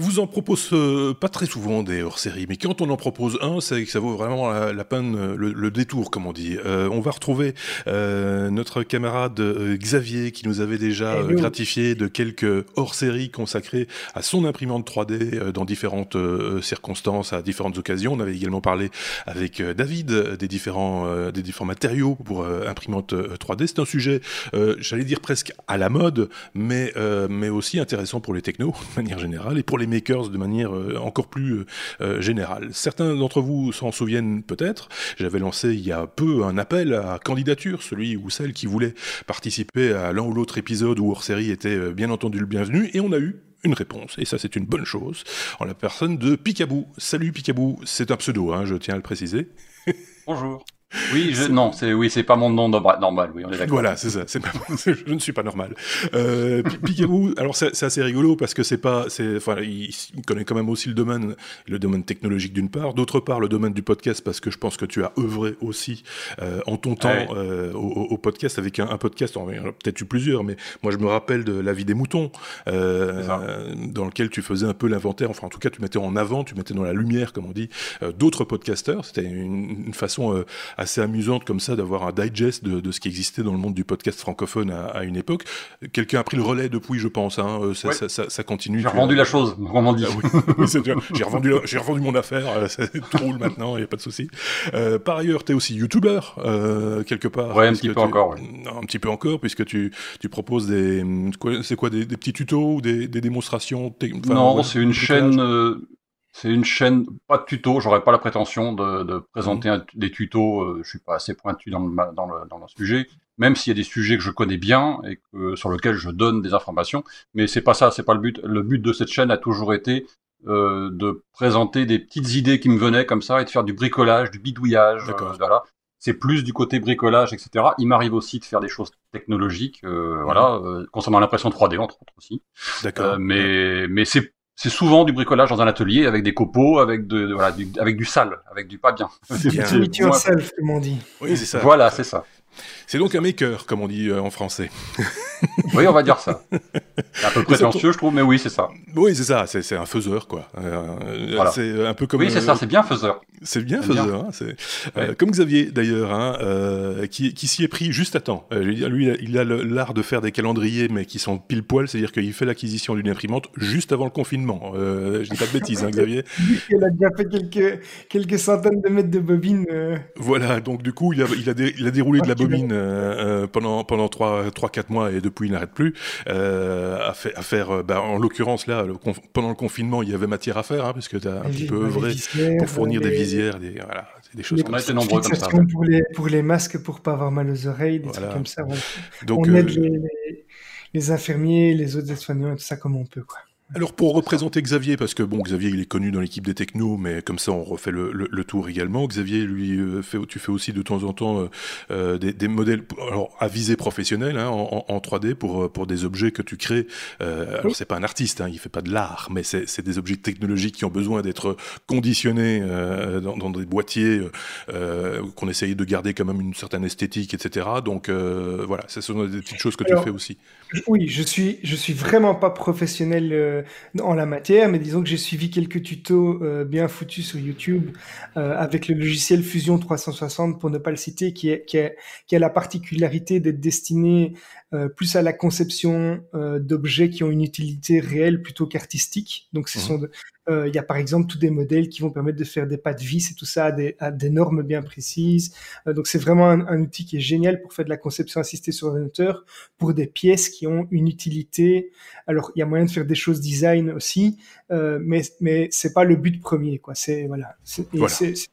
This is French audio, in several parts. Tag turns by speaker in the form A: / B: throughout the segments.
A: Vous en propose euh, pas très souvent des hors-séries, mais quand on en propose un, c'est que ça vaut vraiment la, peine, euh, le, détour, comme on dit. Euh, on va retrouver notre camarade Xavier qui nous avait déjà gratifié de quelques hors-séries consacrées à son imprimante 3D dans différentes circonstances, à différentes occasions. On avait également parlé avec David des différents, des différents matériaux pour imprimante 3D. C'est un sujet, j'allais dire presque à la mode, mais, mais aussi intéressant pour les technos de manière générale et pour les makers de manière euh, encore plus euh, euh, générale. Certains d'entre vous s'en souviennent peut-être. J'avais lancé il y a peu un appel à candidature, celui ou celle qui voulait participer à l'un ou l'autre épisode ou hors série était bien entendu le bienvenu, et on a eu une réponse. Et ça, c'est une bonne chose. En la personne de Picabou. Salut Picabou, c'est un pseudo, hein, je tiens à le préciser.
B: Bonjour. Oui, je, non, c'est oui, c'est pas mon nom normal. Oui, on est d'accord.
A: Voilà, c'est ça. C'est je ne suis pas normal. Euh, Picaboo, alors c'est assez rigolo parce que c'est pas, c'est, enfin, il, connaît quand même aussi le domaine, le domaine technologique d'une part, d'autre part le domaine du podcast parce que je pense que tu as œuvré aussi euh, en ton temps euh, au, podcast avec un, un podcast, peut-être eu plusieurs, mais moi je me rappelle de la vie des moutons, euh, dans lequel tu faisais un peu l'inventaire. Enfin, en tout cas, tu mettais en avant, tu mettais dans la lumière, comme on dit, euh, d'autres podcasteurs. C'était une, une façon assez amusante comme ça d'avoir un digest de, ce qui existait dans le monde du podcast francophone à, une époque. Quelqu'un a pris le relais depuis, je pense. Hein. Euh, ça, ça, ça, continue.
B: J'ai revendu la chose, vraiment dit.
A: Ah j'ai revendu, j'ai revendu mon affaire. Euh, tout roule maintenant, il n'y a pas de souci. Euh, par ailleurs, tu es aussi youtubeur quelque part.
B: Ouais, un petit peu encore.
A: Un petit peu encore, puisque tu, tu proposes des, c'est quoi, des, petits tutos ou des, démonstrations.
B: non, c'est une chaîne c'est une chaîne, pas de tuto, j'aurais pas la prétention de, présenter mhm. des tutos, euh, je suis pas assez pointu dans le, dans le, dans le sujet, même s'il y a des sujets que je connais bien et que, sur lesquels je donne des informations, mais c'est pas ça, c'est pas le but. Le but de cette chaîne a toujours été euh, de présenter des petites idées qui me venaient comme ça et de faire du bricolage, du bidouillage, euh, voilà. C'est plus du côté bricolage, etc. Il m'arrive aussi de faire des choses technologiques, euh, voilà, mhm. concernant l'impression 3D entre autres aussi. D'accord. mais mais c'est c'est souvent du bricolage dans un atelier avec des copeaux, avec de, voilà, du, avec du sale, avec du pas bien.
C: C'est bien. yourself, comme on dit.
B: Oui, c'est ça. Voilà, c'est ça.
A: C'est donc un maker, comme on dit euh, en français.
B: oui, on va dire ça. Un peu prétentieux, je trouve, mais oui, c'est ça.
A: Oui, c'est ça, c'est un faiseur, quoi. Euh, c'est un peu comme.
B: Oui, c'est ça, c'est bien faiseur.
A: C'est bien faiseur. Hein, euh, comme Xavier, d'ailleurs, hein, qui, qui s'y est pris juste à temps. lui, il a l'art de faire des calendriers, mais qui sont pile poil, c'est-à-dire qu'il fait l'acquisition d'une imprimante juste avant le confinement. je dis pas de bêtises, hein, Xavier.
C: il a déjà fait quelques, quelques centaines de mètres de bobines.
A: Voilà, donc du coup, il a, il a, il a déroulé de la bobine euh, pendant pendant 3-4 mois et depuis il n'arrête plus euh, à, à, faire. Euh, bah, en l'occurrence là, pendant le confinement, il y avait matière à faire hein, puisque tu as un petit peu œuvré pour fournir des visières, des, voilà, des choses
B: comme ça. nombreux comme ça.
C: Pour les, pour les masques pour pas avoir mal aux oreilles, des trucs comme ça. Donc, on aide les, les, infirmiers, les autres soignants et tout ça comme on peut quoi.
A: Alors pour représenter Xavier, parce que bon, Xavier il est connu dans l'équipe des technos, mais comme ça on refait le, le, tour également. Xavier, lui, euh, fait, tu fais aussi de temps en temps euh, euh, des, des, modèles alors, à visée professionnelle hein, en, en, 3D pour, pour des objets que tu crées. Euh, alors c'est pas un artiste, hein, il fait pas de l'art, mais c'est des objets technologiques qui ont besoin d'être conditionnés dans, dans, des boîtiers qu'on essaye de garder quand même une certaine esthétique, etc. Donc voilà, ce sont des petites choses que tu fais aussi.
C: Oui, je suis, je suis vraiment pas professionnel euh, en la matière, mais disons que j'ai suivi quelques tutos euh, bien foutus sur YouTube euh, avec le logiciel Fusion 360 pour ne pas le citer, qui, est, qui, est, qui a la particularité d'être destiné plus à la conception d'objets qui ont une utilité réelle plutôt qu'artistique. Donc, ce mmh. sont il y a par exemple tous des modèles qui vont permettre de faire des pas de vis et tout ça à des, à des normes bien précises. Euh, donc c'est vraiment un, un, outil qui est génial pour faire de la conception assistée sur ordinateur pour des pièces qui ont une utilité. Alors il y a moyen de faire des choses design aussi, euh, mais mais c'est pas le but premier quoi. C'est voilà, c'est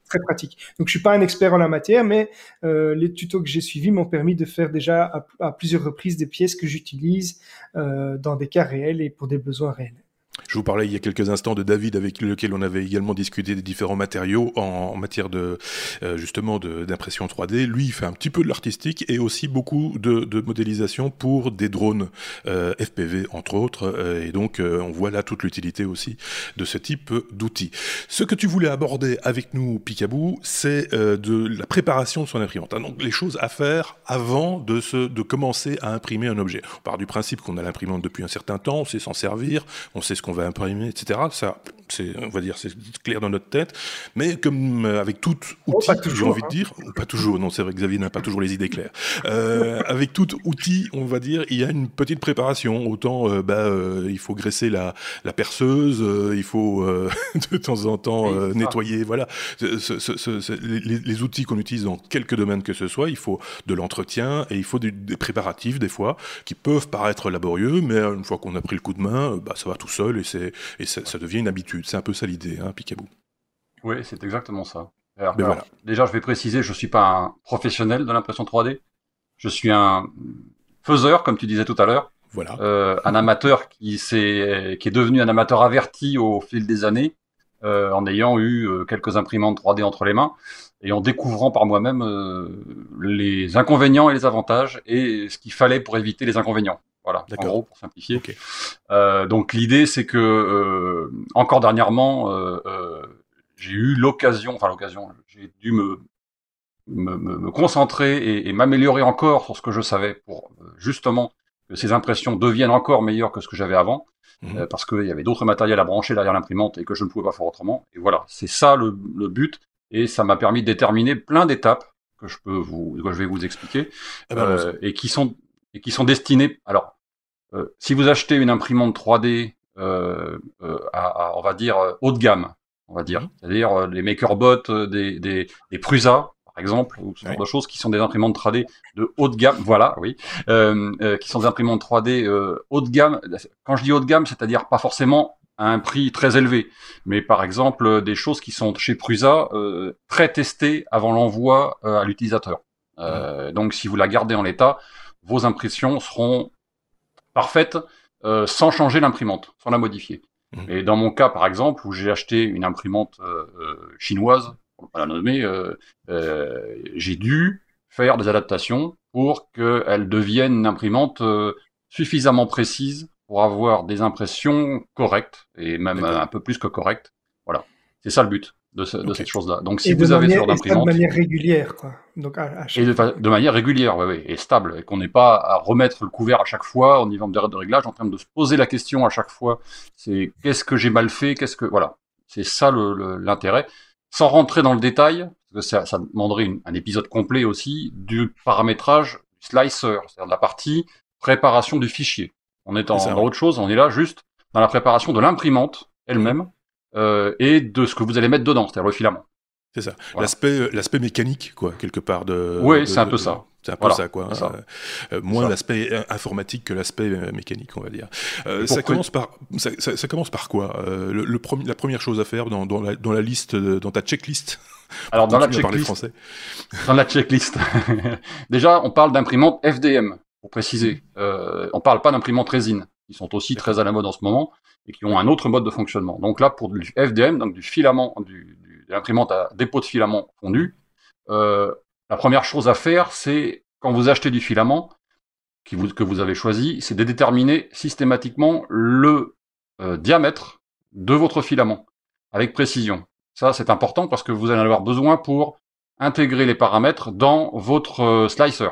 C: très pratique. Donc je suis pas un expert en la matière, mais euh, les tutos que j'ai suivis m'ont permis de faire déjà à, à, plusieurs reprises des pièces que j'utilise euh, dans des cas réels et pour des besoins réels.
A: Je vous parlais il y a quelques instants de David avec lequel on avait également discuté des différents matériaux en, matière de euh, justement d'impression 3D. Lui, il fait un petit peu de l'artistique et aussi beaucoup de, modélisation pour des drones euh, FPV entre autres. Euh, et donc on voit là toute l'utilité aussi de ce type d'outils. Ce que tu voulais aborder avec nous, Picabou, c'est de la préparation de son imprimante. Hein, donc les choses à faire avant de, se, de commencer à imprimer un objet. On part du principe qu'on a l'imprimante depuis un certain temps, on sait s'en servir, on sait ce qu'on va imprimer, etc. Ça, c'est, on va dire, c'est clair dans notre tête. Mais comme euh, avec tout oh, outil, j'ai envie de hein. dire, pas toujours, non, c'est vrai que Xavier n'a pas toujours les idées claires. Euh, avec tout outil, on va dire, il y a une petite préparation. Autant, euh, bah, il faut graisser la, la perceuse, il faut de temps en temps nettoyer. Voilà, les, les, outils qu'on utilise dans quelques domaines que ce soit, il faut de l'entretien et il faut des, préparatifs des fois qui peuvent paraître laborieux, mais une fois qu'on a pris le coup de main, bah, ça va tout seul et, c'est, et ça, ça devient une habitude. C'est un peu ça l'idée, hein, Picaboo.
B: Oui, c'est exactement ça. Déjà, je vais préciser, je ne suis pas un professionnel de l'impression 3D. Je suis un faiseur, comme tu disais tout à l'heure.
A: Voilà.
B: Euh, un amateur qui, est, qui est devenu un amateur averti au fil des années, euh, en ayant eu euh, quelques imprimantes 3D entre les mains et en découvrant par moi-même les inconvénients et les avantages et ce qu'il fallait pour éviter les inconvénients. Voilà, en gros, pour simplifier. Euh, donc l'idée, c'est que euh, encore dernièrement, euh, j'ai eu l'occasion, enfin l'occasion, j'ai dû me, me, me concentrer et, et m'améliorer encore sur ce que je savais pour justement que ces impressions deviennent encore meilleures que ce que j'avais avant, mmh. parce qu'il y avait d'autres matériels à brancher derrière l'imprimante et que je ne pouvais pas faire autrement. Et voilà, c'est ça le, le, but, et ça m'a permis de déterminer plein d'étapes que je peux vous, que je vais vous expliquer, eh ben, et qui sont et qui sont destinés. Alors, euh, si vous achetez une imprimante 3D euh, euh, à, on va dire haut de gamme, on va dire, c'est-à-dire les MakerBot des, des, des Prusa, par exemple, ou ce genre de choses qui sont des imprimantes 3D de haut de gamme, voilà, oui, euh, qui sont des imprimantes 3D haut de gamme. Quand je dis haut de gamme, c'est-à-dire pas forcément à un prix très élevé, mais par exemple des choses qui sont chez Prusa euh, très testées avant l'envoi à l'utilisateur. Euh, Donc si vous la gardez en l'état, vos impressions seront parfaite euh, sans changer l'imprimante, sans la modifier. Mmh. Et dans mon cas, par exemple, où j'ai acheté une imprimante euh, euh, chinoise, on va la nommer, j'ai dû faire des adaptations pour qu'elle devienne une imprimante suffisamment précise pour avoir des impressions correctes, et même un peu plus que correctes. Voilà, c'est ça le but de, cette chose-là. Donc si vous avez ce genre d'imprimante...
C: de manière régulière, quoi. Donc,
B: Et de, manière régulière, oui, oui, et stable, et qu'on n'ait pas à remettre le couvert à chaque fois au niveau de réglage, en train de se poser la question à chaque fois, c'est qu'est-ce que j'ai mal fait, qu'est-ce que... Voilà, c'est ça l'intérêt. Sans rentrer dans le détail, parce que ça, demanderait un épisode complet aussi, du paramétrage du slicer, c'est-à-dire de la partie préparation du fichier. On est dans, dans autre chose, on est là juste dans la préparation de l'imprimante elle-même, et de ce que vous allez mettre dedans, c'est-à-dire le filament.
A: C'est ça. L'aspect, euh, l'aspect mécanique, quoi, quelque part de.
B: Oui, c'est un peu ça.
A: C'est un peu ça, quoi. Euh, moins l'aspect informatique que l'aspect mécanique, on va dire. ça, commence par, ça, ça, commence par quoi le, La première chose à faire dans, dans, la, dans la liste, dans ta checklist
B: Alors, dans la checklist. Français. Dans la checklist. Déjà, on parle d'imprimante FDM, pour préciser. Euh, on parle pas d'imprimante résine, qui sont aussi très à la mode en ce moment et qui ont un autre mode de fonctionnement. Donc là, pour du FDM, donc du filament, du, de l'imprimante à dépôt de filament fondu, euh, la première chose à faire, c'est quand vous achetez du filament qui vous, que vous avez choisi, c'est de déterminer systématiquement le euh, diamètre de votre filament avec précision. Ça, c'est important parce que vous allez avoir besoin pour intégrer les paramètres dans votre euh, slicer.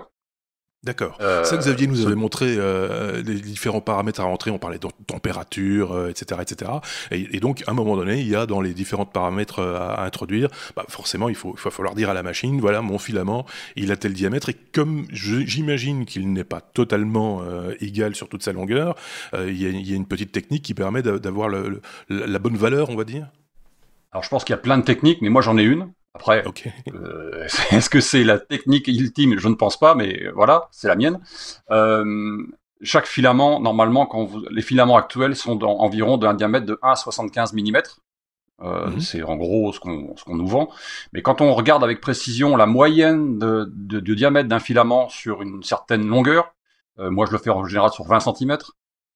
A: D'accord. Euh, ça, Xavier nous avait montré euh, les différents paramètres à rentrer. On parlait de température, etc., euh, etc. Et, donc, à un moment donné, il y a dans les différents paramètres à, introduire, bah, forcément, il, faut, il va falloir dire à la machine, voilà, mon filament, il a tel diamètre. Et comme j'imagine qu'il n'est pas totalement égal sur toute sa longueur, il y, a, il, y a, une petite technique qui permet d'avoir la bonne valeur, on va dire?
B: Alors, je pense qu'il y a plein de techniques, mais moi, j'en ai une. Après, euh, est-ce que c'est la technique ultime? Je ne pense pas, mais voilà, c'est la mienne. Euh, chaque filament, normalement, quand vous, les filaments actuels sont dans, environ d'un diamètre de 1 à 75 mm. Euh, mhm. C'est en gros ce qu'on ce qu'on nous vend. Mais quand on regarde avec précision la moyenne de, de, de diamètre d'un filament sur une certaine longueur, euh, moi je le fais en général sur 20 cm,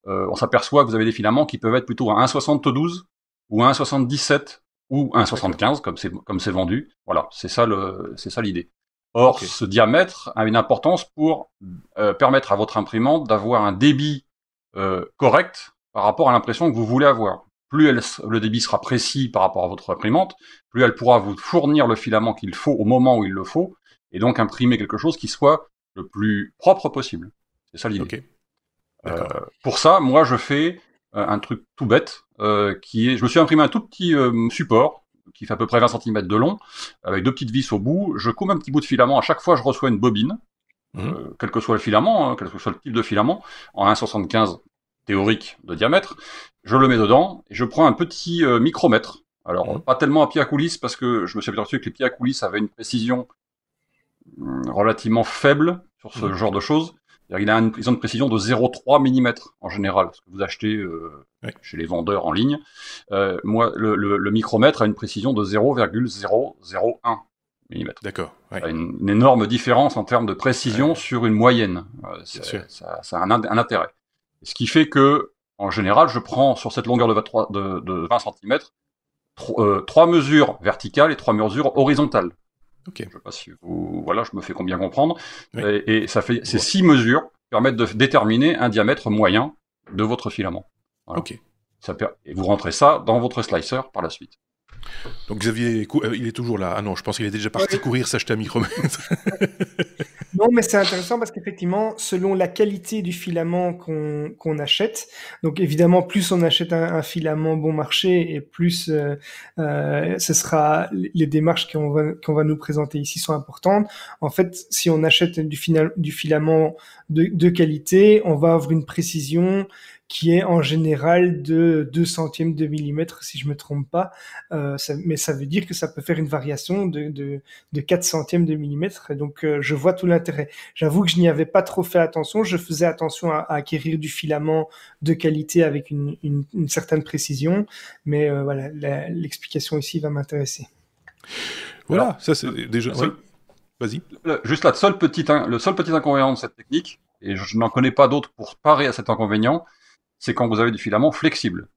B: euh, on s'aperçoit que vous avez des filaments qui peuvent être plutôt à 1,72 ou à 1,77 ou 1,75 comme c'est comme c'est vendu. Voilà, c'est ça le c'est ça l'idée. Or, ce diamètre a une importance pour euh, permettre à votre imprimante d'avoir un débit euh, correct par rapport à l'impression que vous voulez avoir. Plus elle, le débit sera précis par rapport à votre imprimante, plus elle pourra vous fournir le filament qu'il faut au moment où il le faut, et donc imprimer quelque chose qui soit le plus propre possible. C'est ça l'idée. Euh, pour ça, moi, je fais un truc tout bête, qui est, je me suis imprimé un tout petit support qui fait à peu près 20 cm de long, avec deux petites vis au bout. Je coupe un petit bout de filament à chaque fois je reçois une bobine, mmh. quel que soit le filament, hein, quel que soit le type de filament, en 1,75 théorique de diamètre. Je le mets dedans et je prends un petit micromètre alors, mmh. pas tellement à pied à coulisses, parce que je me suis aperçu que les pieds à coulisses avaient une précision hum, relativement faible sur ce mmh. genre de choses. Il a une, ils ont une précision de 0,3 mm en général, ce que vous achetez euh, chez les vendeurs en ligne. Euh, moi, le, micromètre a une précision de 0,001 mm.
A: D'accord.
B: Une, énorme différence en termes de précision sur une moyenne. Euh, ça, ça, a un, un, intérêt. Ce qui fait que, en général, je prends sur cette longueur de, 23, de, de 20 cm euh, trois mesures verticales et trois mesures horizontales.
A: Ok.
B: Je sais pas si vous, voilà, je me fais combien comprendre. Et, ça fait ces six mesures permettent de déterminer un diamètre moyen de votre filament.
A: Ok.
B: Ça et vous rentrez ça dans votre slicer par la suite.
A: Donc Xavier, euh, il est toujours là. Ah non, je pense qu'il est déjà parti courir s'acheter un micromètre.
C: non, mais c'est intéressant parce qu'effectivement, selon la qualité du filament qu'on achète, donc évidemment, plus on achète un, filament bon marché et plus euh, euh, ce sera les démarches qu'on va, va nous présenter ici sont importantes. En fait, si on achète du, final, du filament de, de qualité, on va avoir une précision qui est en général de 2 centièmes de millimètre, si je me trompe pas. Euh, mais ça veut dire que ça peut faire une variation de, de, de 4 centièmes de millimètre. Et donc, euh, je vois tout l'intérêt. J'avoue que je n'y avais pas trop fait attention. Je faisais attention à, acquérir du filament de qualité avec une, une, une certaine précision. Mais euh, voilà, l'explication ici va m'intéresser.
A: Voilà, ça c'est déjà... Vas-y.
B: Juste la seule petite, le seul petit inconvénient de cette technique, et je n'en connais pas d'autres pour parer à cet inconvénient, c'est quand vous avez du filament flexible.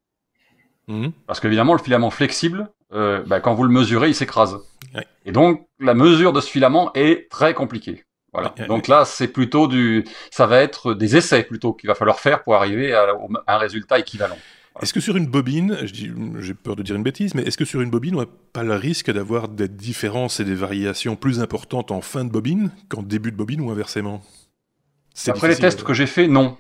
B: Mhm. Parce qu'évidemment, le filament flexible, euh, bah, quand vous le mesurez, il s'écrase. Et donc, la mesure de ce filament est très compliquée. Voilà. donc là, c'est plutôt du, ça va être des essais plutôt qu'il va falloir faire pour arriver à, un résultat équivalent.
A: Est-ce que sur une bobine, j'ai peur de dire une bêtise, mais est-ce que sur une bobine, on n'a pas le risque d'avoir des différences et des variations plus importantes en fin de bobine qu'en début de bobine ou inversement?
B: Après les tests que j'ai faits, non.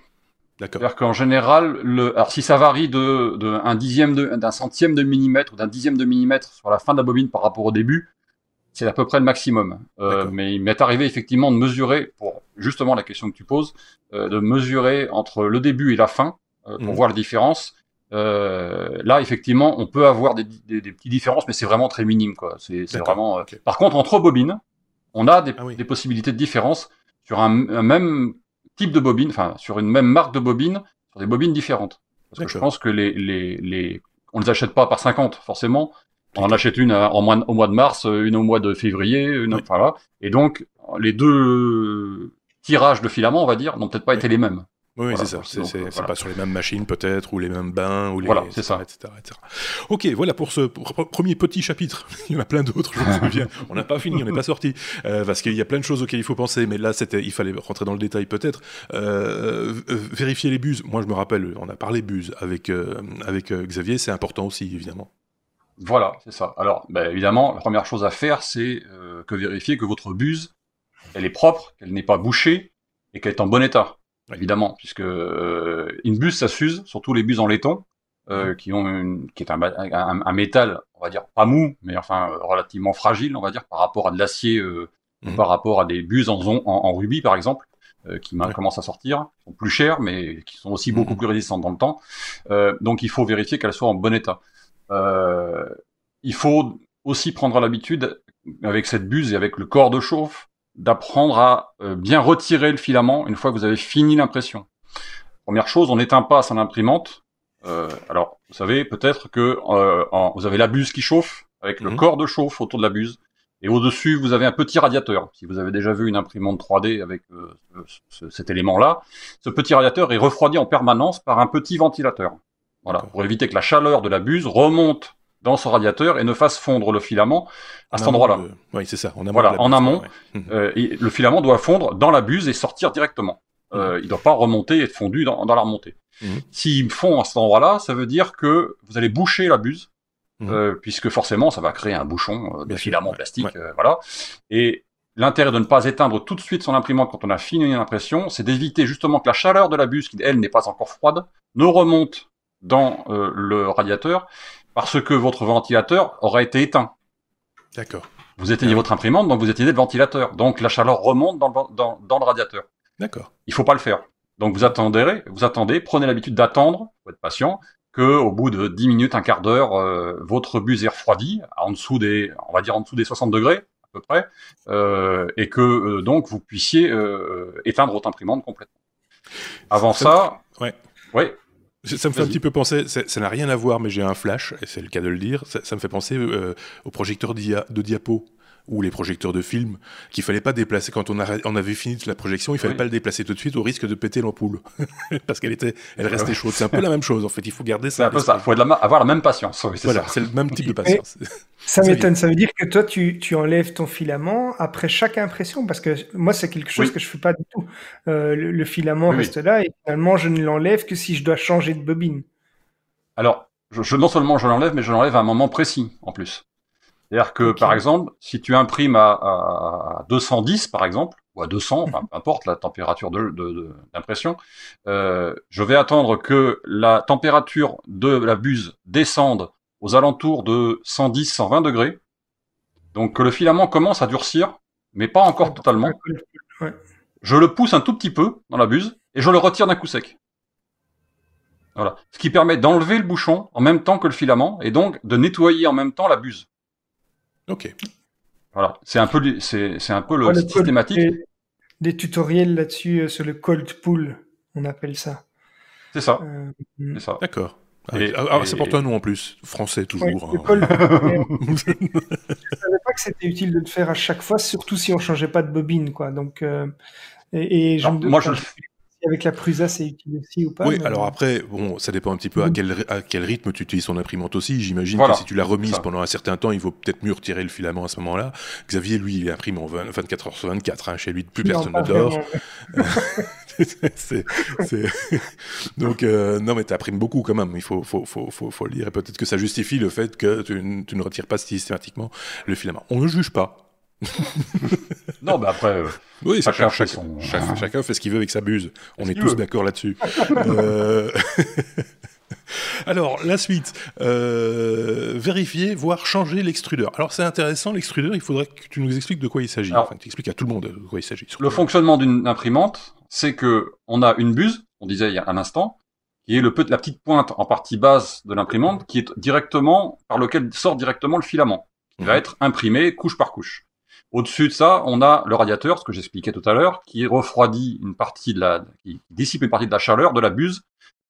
B: C'est-à-dire qu'en général, le, alors si ça varie de, de un dixième d'un centième de millimètre ou d'un dixième de millimètre sur la fin de la bobine par rapport au début, c'est à peu près le maximum. Euh, mais il m'est arrivé effectivement de mesurer, pour justement la question que tu poses, euh, de mesurer entre le début et la fin euh, pour mhm. voir la différence. Euh, là, effectivement, on peut avoir des, des, des petites différences, mais c'est vraiment très minime. Quoi. C'est, vraiment. Euh, par contre, entre bobines, on a des, ah des possibilités de différence sur un, un même type de bobine, enfin sur une même marque de bobine, sur des bobines différentes. Parce que je pense que les, les, les... on les achète pas par 50 forcément. On en achète une en mois, au mois de mars, une au mois de février, une, voilà. Et donc les deux tirages de filaments, on va dire, n'ont peut-être pas été les mêmes.
A: Oui, c'est ça. C'est euh, pas sur les mêmes machines peut-être, ou les mêmes bains, ou les...
B: Voilà, c'est ça.
A: Etc., Ok, voilà pour ce premier petit chapitre. il y en a plein d'autres, je me souviens. on n'a pas fini, on n'est pas sorti. Euh, parce qu'il y a plein de choses auxquelles il faut penser, mais là, c'était, il fallait rentrer dans le détail peut-être. Euh, vérifier les buses. Moi, je me rappelle, on a parlé buses avec, avec Xavier, c'est important aussi, évidemment.
B: Voilà, c'est ça. Alors, ben, évidemment, la première chose à faire, c'est que vérifier que votre buse, elle est propre, qu'elle n'est pas bouchée et qu'elle est en bon état évidemment, puisque euh, une buse ça s'use, surtout les buses en laiton, euh, qui ont une, qui est un, un, métal, on va dire pas mou, mais enfin relativement fragile, on va dire, par rapport à de l'acier, euh, mhm. par rapport à des buses en, en, en rubis par exemple, euh, qui commencent à sortir, qui sont plus chères, mais qui sont aussi beaucoup mhm. plus résistantes dans le temps. Euh, donc il faut vérifier qu'elles soient en bon état. il faut aussi prendre l'habitude avec cette buse et avec le corps de chauffe d'apprendre à euh, bien retirer le filament une fois que vous avez fini l'impression. Première chose, on n'éteint pas son imprimante. Euh, alors, vous savez peut-être que euh, vous avez la buse qui chauffe avec le mhm. corps de chauffe autour de la buse. Et au-dessus, vous avez un petit radiateur. Si vous avez déjà vu une imprimante 3D avec cet élément-là, ce petit radiateur est refroidi en permanence par un petit ventilateur. Voilà, pour éviter que la chaleur de la buse remonte dans ce radiateur et ne fasse fondre le filament à cet endroit-là.
A: Oui, c'est ça.
B: En amont voilà, en amont, euh, le filament doit fondre dans la buse et sortir directement. Euh, il ne doit pas remonter et être fondu dans, dans la remontée. Mhm. S'il fond à cet endroit-là, ça veut dire que vous allez boucher la buse, mhm. euh, puisque forcément, ça va créer un bouchon de filament plastique, voilà. Et l'intérêt de ne pas éteindre tout de suite son imprimante quand on a fini une impression, c'est d'éviter justement que la chaleur de la buse, qui elle n'est pas encore froide, ne remonte dans le radiateur parce que votre ventilateur aurait été éteint.
A: D'accord.
B: Vous éteignez votre imprimante, donc vous éteignez le ventilateur. Donc la chaleur remonte dans le, dans, dans le radiateur.
A: D'accord.
B: Il faut pas le faire. Donc vous attendez, vous attendez, prenez l'habitude d'attendre, faut être patient, que au bout de 10 minutes, un quart d'heure, euh, votre buse est refroidie, en dessous des, on va dire en dessous des 60 degrés à peu près, euh, et que euh, donc vous puissiez éteindre votre imprimante complètement. Avant ça,
A: ça ouais.
B: ouais.
A: Ça me fait un petit peu penser, ça n'a rien à voir, mais j'ai un flash, et c'est le cas de le dire, ça, ça me fait penser euh, au projecteur de diapo ou les projecteurs de films qu'il fallait pas déplacer quand on, a, on avait fini la projection, il fallait oui. pas le déplacer tout de suite au risque de péter l'ampoule parce qu'elle était, elle restait chaude. C'est un peu la même chose en fait. Il faut garder ça.
B: C'est un peu ça. Il faut la, avoir la même patience. Oui,
A: voilà, c'est le même type de patience.
C: ça m'étonne. Ça veut dire que toi, tu, tu, enlèves ton filament après chaque impression? Parce que moi, c'est quelque chose oui. que je fais pas du tout. Euh, le, le, filament oui, reste là et finalement, je ne l'enlève que si je dois changer de bobine.
B: Alors, je, je, non seulement je l'enlève, mais je l'enlève à un moment précis en plus. C'est-à-dire que, okay. par exemple, si tu imprimes à, à, 210, par exemple, ou à 200, enfin, peu importe la température d'impression, euh, je vais attendre que la température de la buse descende aux alentours de 110-120 degrés, donc que le filament commence à durcir, mais pas encore totalement. Je le pousse un tout petit peu dans la buse et je le retire d'un coup sec. Voilà. Ce qui permet d'enlever le bouchon en même temps que le filament et donc de nettoyer en même temps la buse.
A: Ok.
B: Voilà, c'est un peu, c'est un peu le, le systématique.
C: Des, des tutoriels là-dessus euh, sur le cold pool, on appelle ça.
B: C'est ça. Euh, c'est ça.
A: D'accord. Ah, ah, ça porte un nom en plus, français toujours.
C: Ouais,
A: hein.
C: je savais pas que c'était utile de le faire à chaque fois, surtout si on changeait pas de bobine, quoi. Donc, euh, et, et
B: non,
C: je
B: moi je le
C: avec la Prusa, c'est utile aussi ou pas
A: Oui, mais... alors après, bon, ça dépend un petit peu à quel, à quel rythme tu utilises ton imprimante aussi. J'imagine voilà, que si tu l'as remise pendant un certain temps, il vaut peut-être mieux retirer le filament à ce moment-là. Xavier, lui, il imprime en 20, 24 heures sur 24. Hein. Chez lui, plus personne ne dort. Donc, euh, non, mais tu imprimes beaucoup quand même. Il faut, faut, faut, faut, faut le dire. Et peut-être que ça justifie le fait que tu, tu ne retires pas systématiquement le filament. On ne juge pas.
B: non, mais après, euh,
A: oui, chacun, chacun, son... chacun, chacun, fait ce qu'il veut avec sa buse. On est tous d'accord là-dessus. euh... Alors, la suite, euh, vérifier, voire changer l'extrudeur. Alors, c'est intéressant, l'extrudeur, il faudrait que tu nous expliques de quoi il s'agit. Enfin, tu expliques à tout le monde de quoi il s'agit.
B: Le fonctionnement d'une imprimante, c'est que on a une buse, on disait il y a un instant, qui est le, la petite pointe en partie basse de l'imprimante, qui est directement, par lequel sort directement le filament, qui mmh. va être imprimé couche par couche. Au-dessus de ça, on a le radiateur, ce que j'expliquais tout à l'heure, qui refroidit une partie de la, qui dissipe une partie de la chaleur de la buse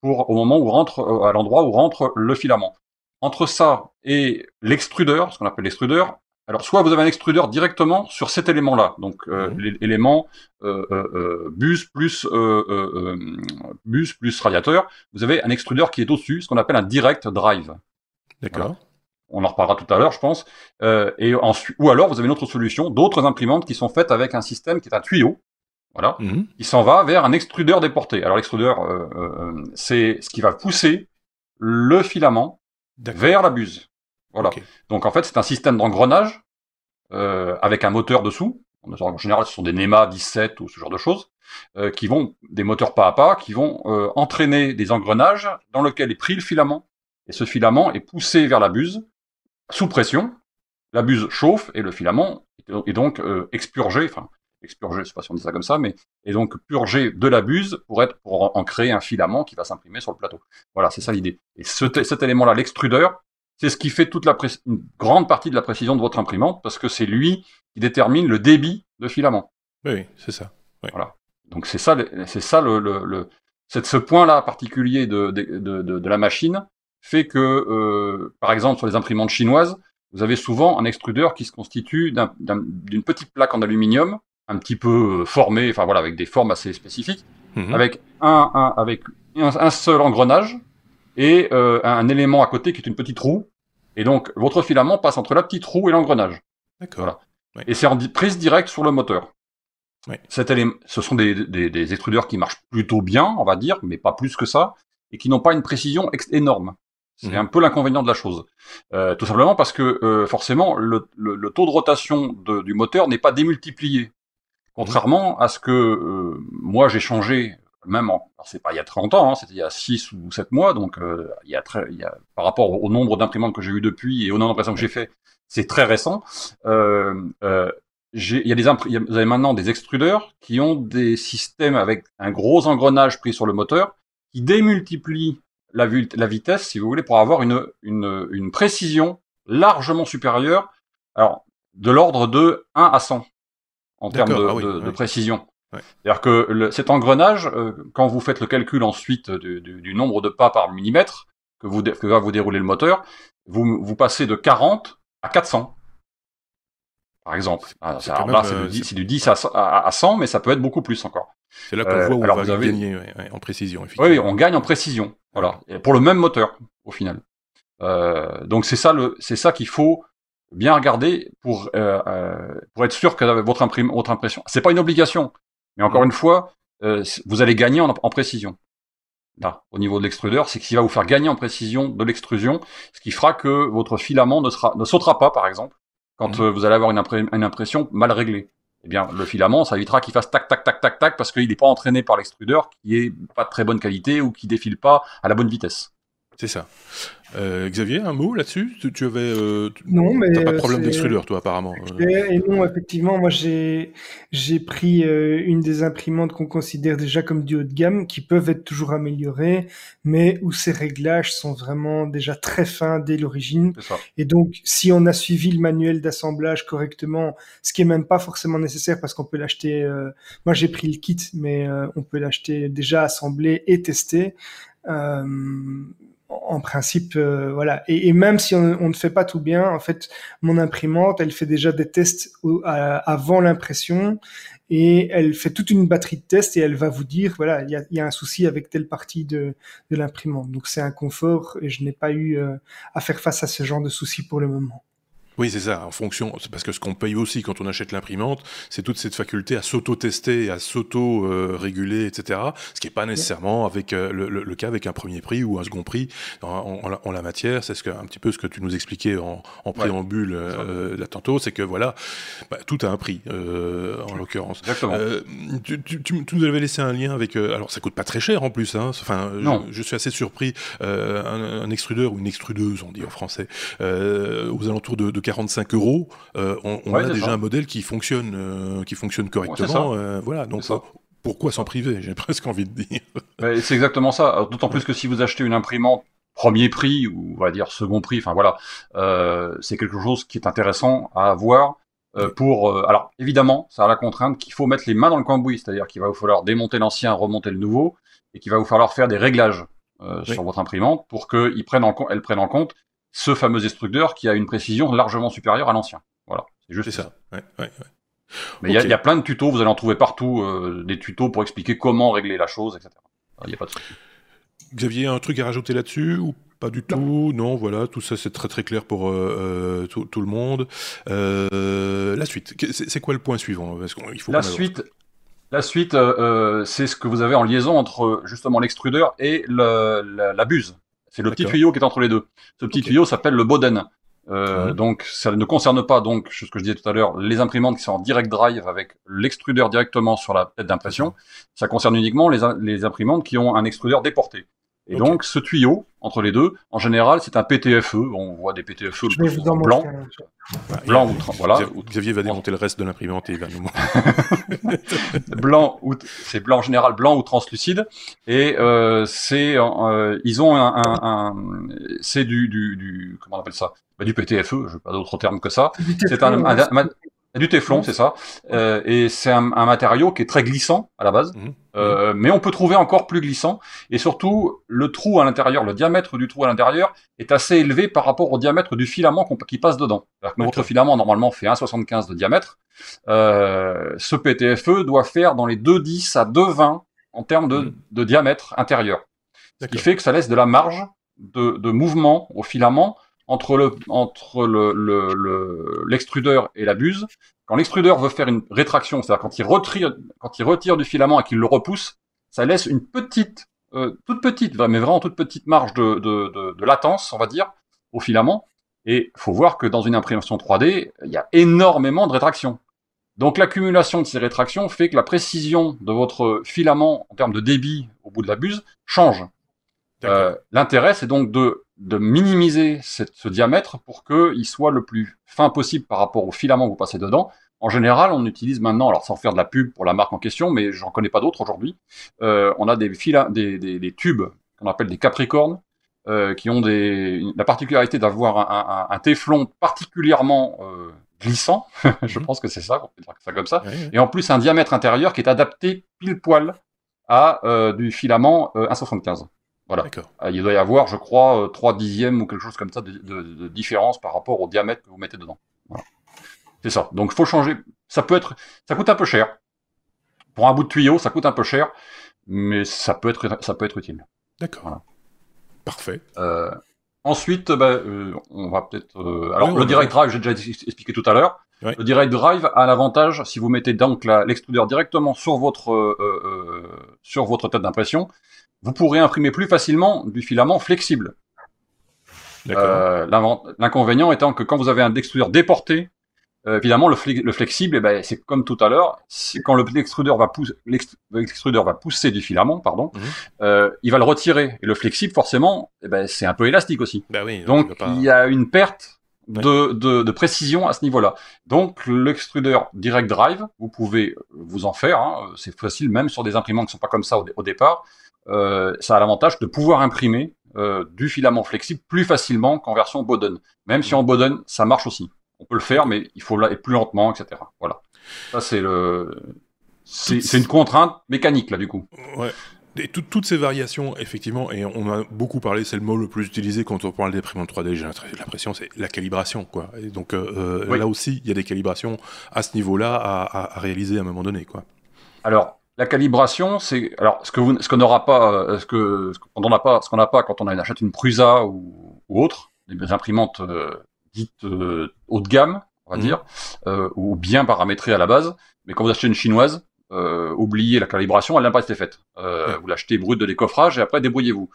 B: pour au moment où rentre, euh, à l'endroit où rentre le filament. Entre ça et l'extrudeur, ce qu'on appelle l'extrudeur, alors soit vous avez un extrudeur directement sur cet élément-là, donc euh, mmh. l'élément euh, euh, bus plus euh, bus plus radiateur, vous avez un extrudeur qui est au-dessus, ce qu'on appelle un direct drive.
A: D'accord. Voilà
B: on en reparlera tout à l'heure, je pense. Euh, et ensuite, ou alors vous avez une autre solution, d'autres imprimantes qui sont faites avec un système qui est un tuyau, voilà,
A: Mhm.
B: mm -hmm. qui s'en va vers un extrudeur déporté. Alors l'extrudeur, euh, euh, c'est ce qui va pousser le filament vers la buse. Voilà. Okay. Donc en fait, c'est un système d'engrenage euh, avec un moteur dessous. En général, ce sont des NEMA 17 ou ce genre de choses, euh, qui vont, des moteurs pas à pas, qui vont euh, entraîner des engrenages dans lesquels est pris le filament. Et ce filament est poussé vers la buse sous pression, la buse chauffe et le filament est donc euh, expurgé, enfin expurgé, je sais pas si on dit ça comme ça, mais est donc purgé de la buse pour être pour en créer un filament qui va s'imprimer sur le plateau. Voilà, c'est ça l'idée. Et ce, cet élément-là, l'extrudeur, c'est ce qui fait toute la une grande partie de la précision de votre imprimante parce que c'est lui qui détermine le débit de filament.
A: Oui, c'est ça. Oui.
B: Voilà. Donc c'est ça, c'est ça le, le, le c'est ce point-là particulier de, de, de, de, la machine fait que, euh, par exemple, sur les imprimantes chinoises, vous avez souvent un extrudeur qui se constitue d'une un, petite plaque en aluminium, un petit peu formée, enfin voilà, avec des formes assez spécifiques,
A: mmh.
B: avec un, un avec un, un, seul engrenage et euh, un élément à côté qui est une petite roue. Et donc, votre filament passe entre la petite roue et l'engrenage.
A: D'accord.
B: Voilà. Et c'est en prise directe sur le moteur.
A: Ouais.
B: Cet élément, ce sont des, des, des, extrudeurs qui marchent plutôt bien, on va dire, mais pas plus que ça, et qui n'ont pas une précision énorme. C'est mmh. un peu l'inconvénient de la chose. Euh, tout simplement parce que euh, forcément, le, le, le, taux de rotation de, du moteur n'est pas démultiplié. Contrairement mmh. à ce que euh, moi j'ai changé même en, c'est pas il y a 30 ans, hein, c'était il y a 6 ou 7 mois, donc il, y a très, il y a, par rapport au, nombre d'imprimantes que j'ai eu depuis et au nombre d'impressions que j'ai fait, c'est très récent. Il y a des vous avez maintenant des extrudeurs qui ont des systèmes avec un gros engrenage pris sur le moteur qui démultiplient la, la vitesse, si vous voulez, pour avoir une, une, une précision largement supérieure. Alors, de l'ordre de 1 à 100 en termes de, ah de, de précision. C'est-à-dire que le, cet engrenage, euh, quand vous faites le calcul ensuite du, du, du, nombre de pas par millimètre que, vous, que va vous dérouler le moteur, vous, vous passez de 40 à 400 par exemple. C'est du, du, 10 à, à, 100, mais ça peut être beaucoup plus encore.
A: C'est là qu'on euh, voit où on va gagner en précision.
B: Oui, on gagne en précision. Voilà, pour le même moteur au final. Euh, donc c'est ça le, c'est ça qu'il faut bien regarder pour euh, pour être sûr que votre, imprime, votre impression. C'est pas une obligation, mais encore une fois, euh, vous allez gagner en, en précision. Là, au niveau de l'extrudeur, c'est qu'il va vous faire gagner en précision de l'extrusion, ce qui fera que votre filament ne, sera, ne sautera pas, par exemple, quand euh, vous allez avoir une, une, impression mal réglée. Eh bien, le filament, ça évitera qu'il fasse tac, tac, tac, tac, tac, parce qu'il n'est pas entraîné par l'extrudeur, qui est pas de très bonne qualité ou qui défile pas à la bonne vitesse.
A: C'est ça. Euh, Xavier, un mot là-dessus? Tu, avais euh,
C: non, mais
A: t'as pas de problème d'extrudeur, toi, apparemment.
C: Euh. Et, non, effectivement, moi j'ai j'ai pris une des imprimantes qu'on considère déjà comme du haut de gamme, qui peuvent être toujours améliorées, mais où ces réglages sont vraiment déjà très fins dès l'origine. Et donc, si on a suivi le manuel d'assemblage correctement, ce qui est même pas forcément nécessaire parce qu'on peut l'acheter. moi, j'ai pris le kit, mais on peut l'acheter déjà assemblé et testé. Euh, en principe, euh, voilà. Et, même si on, ne fait pas tout bien, en fait, mon imprimante, elle fait déjà des tests avant l'impression et elle fait toute une batterie de tests et elle va vous dire, voilà, il y a, un souci avec telle partie de, l'imprimante. Donc c'est un confort et je n'ai pas eu euh, à faire face à ce genre de soucis pour le moment.
A: Oui, c'est ça, en fonction, parce que ce qu'on paye aussi quand on achète l'imprimante, c'est toute cette faculté à s'auto-tester, à s'auto-réguler, etc. Ce qui n'est pas nécessairement avec euh, le, cas avec un premier prix ou un second prix en, la, matière. C'est ce que, un petit peu ce que tu nous expliquais en, préambule euh, là tantôt, c'est que voilà, bah, tout a un prix, euh, en l'occurrence.
B: Exactement.
A: Tu, tu, nous avais laissé un lien avec, alors ça coûte pas très cher en plus, hein, enfin, je, suis assez surpris, un, extrudeur ou une extrudeuse, on dit en français, aux alentours de, de 45 euros, euh, on, a déjà un modèle qui fonctionne, euh, qui fonctionne correctement. Euh, voilà, donc pourquoi s'en priver? J'ai presque envie de dire.
B: c'est exactement ça. D'autant plus que si vous achetez une imprimante premier prix ou on va dire second prix, enfin voilà, c'est quelque chose qui est intéressant à avoir. pour alors évidemment, ça a la contrainte qu'il faut mettre les mains dans le cambouis, c'est-à-dire qu'il va vous falloir démonter l'ancien, remonter le nouveau, et qu'il va vous falloir faire des réglages sur votre imprimante pour qu'elle prenne en, elle prenne en compte ce fameux extrudeur qui a une précision largement supérieure à l'ancien. Voilà,
A: c'est juste ça. Ouais, ouais,
B: Mais il y, a plein de tutos, vous allez en trouver partout, euh, des tutos pour expliquer comment régler la chose, etc. Il n'y a pas de souci.
A: Xavier, un truc à rajouter là-dessus ou pas du tout? Non, voilà, tout ça c'est très très clair pour euh, euh, tout, le monde. la suite, c'est quoi le point suivant?
B: Il faut La suite, la suite, c'est ce que vous avez en liaison entre justement l'extrudeur et la buse. C'est le petit tuyau qui est entre les deux. Ce petit tuyau s'appelle le Boden. Euh. Donc, ça ne concerne pas donc ce que je disais tout à l'heure, les imprimantes qui sont en direct drive avec l'extrudeur directement sur la tête d'impression. Ça concerne uniquement les, les imprimantes qui ont un extrudeur déporté. Et donc, ce tuyau, entre les deux, en général, c'est un PTFE. On voit des PTFE blancs. Blanc ou voilà.
A: Xavier va démonter le reste de l'imprimante et il va nous
B: Blanc ou c'est blanc en général blanc ou translucide et euh, c'est euh, ils ont un, un, un c'est du, du, du comment on appelle ça? Bah, du PTFE, je n'ai pas d'autre terme que ça. C'est un, un, du téflon, c'est ça. Euh, et c'est un, un, matériau qui est très glissant à la base, mhm. euh, mais on peut trouver encore plus glissant. Et surtout, le trou à l'intérieur, le diamètre du trou à l'intérieur est assez élevé par rapport au diamètre du filament qui passe dedans. notre filament normalement fait 1,75 de diamètre. Euh, ce PTFE doit faire dans les 2,10 à 2,20 en termes de, mhm. de diamètre intérieur. Ce qui fait que ça laisse de la marge de, de mouvement au filament entre le entre le l'extrudeur le, et la buse. Quand l'extrudeur veut faire une rétraction, c'est-à-dire quand il retire quand il retire du filament et qu'il le repousse, ça laisse une petite euh, toute petite, mais vraiment toute petite marge de, de, de, latence, on va dire, au filament. Et faut voir que dans une imprimation 3D, il y a énormément de rétraction. Donc l'accumulation de ces rétractions fait que la précision de votre filament en termes de débit au bout de la buse change. Euh, L'intérêt, c'est donc de, de minimiser cette, ce diamètre pour qu'il soit le plus fin possible par rapport au filament que vous passez dedans. En général, on utilise maintenant, alors sans faire de la pub pour la marque en question, mais j'en connais pas d'autres aujourd'hui, euh, on a des, des, des, des tubes qu'on appelle des capricornes, euh, qui ont des, la particularité d'avoir un, un, un, téflon particulièrement euh, glissant, je mhm. pense que c'est ça, on peut dire ça comme ça, et en plus un diamètre intérieur qui est adapté pile poil à euh, du filament 1,75. Voilà. Il doit y avoir, je crois, 3 dixièmes ou quelque chose comme ça de, de, de, différence par rapport au diamètre que vous mettez dedans. Voilà. C'est ça. Donc, faut changer. Ça peut être, ça coûte un peu cher. Pour un bout de tuyau, ça coûte un peu cher, mais ça peut être, ça peut être utile.
A: D'accord. Voilà. Parfait.
B: Euh, ensuite, bah, euh, on va peut-être. Euh, alors, le direct drive, j'ai déjà expliqué tout à l'heure. Le direct drive a l'avantage, si vous mettez donc l'extrudeur directement sur votre euh, euh, sur votre tête d'impression, vous pourrez imprimer plus facilement du filament flexible. L'inconvénient étant que quand vous avez un extrudeur déporté, euh, évidemment, le, le flexible, eh ben, c'est comme tout à l'heure. Quand l'extrudeur va, va pousser du filament, pardon, mhm. euh, il va le retirer. Et le flexible, forcément, eh ben, c'est un peu élastique aussi.
A: Oui,
B: donc, il y a une perte de, de, de, précision à ce niveau-là. Donc, l'extrudeur direct drive, vous pouvez vous en faire. Hein, c'est facile, même sur des imprimantes qui sont pas comme ça au, au départ. Euh, ça a l'avantage de pouvoir imprimer euh, du filament flexible plus facilement qu'en version Bowden. Même si en Bowden, ça marche aussi on peut le faire, mais il faut aller plus lentement, etc. Voilà. Ça, c'est le, c'est une contrainte mécanique là du coup.
A: Ouais. Et toutes ces variations, effectivement, et on a beaucoup parlé, c'est le mot le plus utilisé quand on parle d'imprimante 3D, j'ai l'impression, c'est la calibration. Quoi. Et donc euh, là aussi, il y a des calibrations à ce niveau-là à, à, à, réaliser à un moment donné. Quoi.
B: Alors, la calibration, c'est alors ce que vous, ce qu'on n'aura pas, euh, ce que ce qu'on n'a pas, ce qu'on n'a pas quand on achète une Prusa ou, ou autre, des imprimantes euh, dites euh, haut de gamme, on va mmh. dire, euh, ou bien paramétrée à la base. Mais quand vous achetez une chinoise, euh, oubliez la calibration, elle n'a pas été faite. Euh, Vous l'achetez brut de décoffrage et après débrouillez-vous.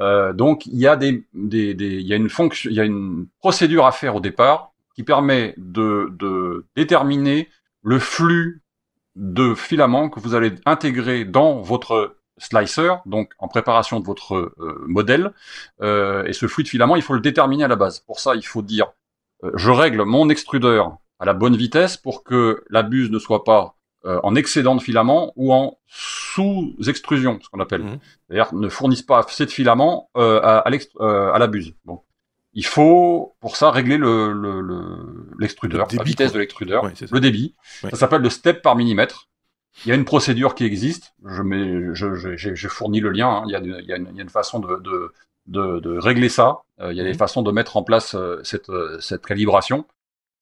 B: Euh, donc il y a des, des, des, il y a une fonction, il y a une procédure à faire au départ qui permet de, de déterminer le flux de filaments que vous allez intégrer dans votre slicer, donc en préparation de votre euh, modèle. Euh, et ce flux de filaments, il faut le déterminer à la base. Pour ça, il faut dire euh, je règle mon extrudeur à la bonne vitesse pour que la buse ne soit pas euh, en excédent de filament ou en sous-extrusion, ce qu'on appelle. Mmh. C'est-à-dire ne fournisse pas assez de filament euh, à, à, euh, à, la buse. Bon. Il faut pour ça régler le, l'extrudeur, le, le la vitesse de l'extrudeur, ouais, le débit. Ouais. Ça s'appelle le step par millimètre. Il y a une procédure qui existe. Je mets, je, j'ai, j'ai fourni le lien. Hein. Il, y a, il, y a une, il, y a une, façon de, de, de, de régler ça. Euh, il y a des mmh. façons de mettre en place euh, cette, euh, cette calibration.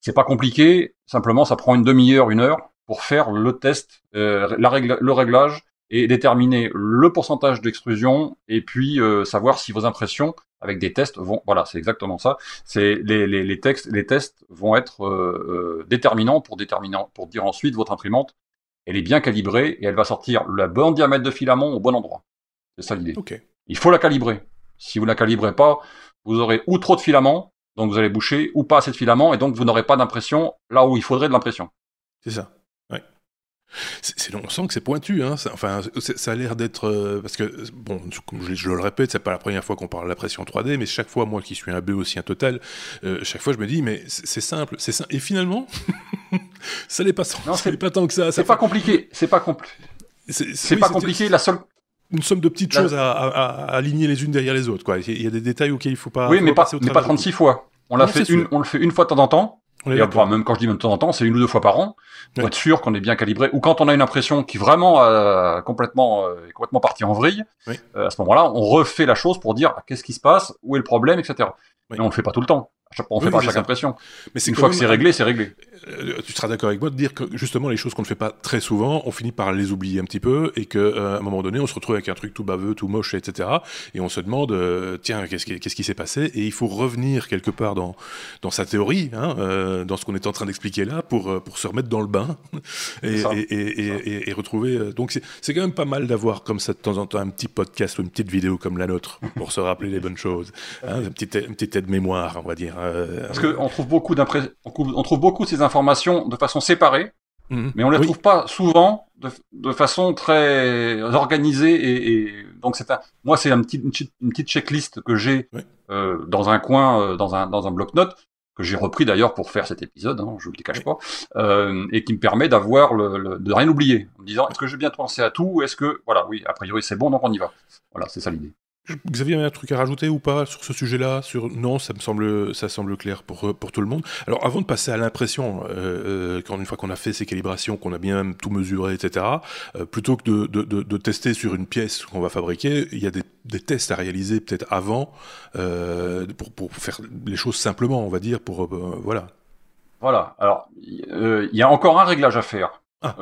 B: C'est pas compliqué, simplement ça prend une demi-heure, une heure pour faire le test, la règle, le réglage et déterminer le pourcentage d'extrusion et puis savoir si vos impressions avec des tests vont voilà c'est exactement ça c'est les, les, les, textes les tests vont être euh, déterminants pour déterminant pour dire ensuite votre imprimante elle est bien calibrée et elle va sortir le bon diamètre de filament au bon endroit c'est ça l'idée
A: okay.
B: il faut la calibrer si vous la calibrez pas, vous aurez ou trop de filaments, donc vous allez boucher, ou pas assez de filaments, et donc vous n'aurez pas d'impression là où il faudrait de l'impression.
A: C'est ça. C'est, on sent que c'est pointu, hein. ça, enfin, ça a l'air d'être euh, parce que bon, comme je, je le répète, c'est pas la première fois qu'on parle de la pression 3D, mais chaque fois, moi qui suis un B aussi un total, euh, chaque fois je me dis mais c'est simple, c'est simple, et finalement, ça n'est pas, non, ça pas tant que ça.
B: C'est pas compliqué, c'est pas compliqué. C'est, oui, pas compliqué. La seule
A: une somme de petites choses à, à, à, aligner les unes derrière les autres. Quoi. Il y a des détails auxquels il faut pas.
B: Oui, mais pas, mais pas 36 fois. On, l'a fait une, on le fait une fois de temps en temps. Et enfin, même quand je dis de temps en temps, c'est une ou deux fois par an, pour ouais. être sûr qu'on est bien calibré. Ou quand on a une impression qui vraiment euh, complètement euh, complètement partie en vrille, oui. euh, à ce moment-là, on refait la chose pour dire qu'est-ce qui se passe, où est le problème, etc. Oui. Mais on le fait pas tout le temps. On fait oui, pas chaque ça. impression. Mais une fois que c'est réglé, c'est réglé.
A: Euh, tu seras d'accord avec moi de dire que justement les choses qu'on ne fait pas très souvent, on finit par les oublier un petit peu et qu'à euh, un moment donné, on se retrouve avec un truc tout baveux, tout moche, etc. Et on se demande, euh, tiens, qu'est-ce qui, s'est passé? Et il faut revenir quelque part dans, dans sa théorie, hein, euh, dans ce qu'on est en train d'expliquer là, pour, euh, pour se remettre dans le bain et, et, et, et, retrouver. Donc c'est quand même pas mal d'avoir comme ça de temps en temps un petit podcast ou une petite vidéo comme la nôtre pour se rappeler les bonnes choses. Hein, une petite, une petite aide-mémoire, on va dire.
B: Parce qu'on trouve beaucoup on trouve beaucoup de ces informations de façon séparée. Mhm. Mais on les trouve pas souvent de, façon très organisée et, donc c'est un, moi c'est un petit, une, petite, checklist que j'ai euh, dans un coin, euh, dans un dans un bloc-notes que j'ai repris d'ailleurs pour faire cet épisode, hein, je ne le cache pas, euh, et qui me permet d'avoir le, de rien oublier, en me disant est-ce que j'ai bien pensé à tout, est-ce que voilà, oui, a priori c'est bon, donc on y va. Voilà, c'est ça l'idée.
A: Xavier, un truc à rajouter ou pas sur ce sujet-là? Non, ça me semble, ça semble clair pour, pour tout le monde. Alors, avant de passer à l'impression, euh, euh quand une fois qu'on a fait ces calibrations, qu'on a bien tout mesuré, etc., euh, plutôt que de, de, de, tester sur une pièce qu'on va fabriquer, il y a des, des tests à réaliser peut-être avant euh, pour, pour, faire les choses simplement, on va dire, pour euh, voilà.
B: Voilà. Alors, il y a encore un réglage à faire. Ah,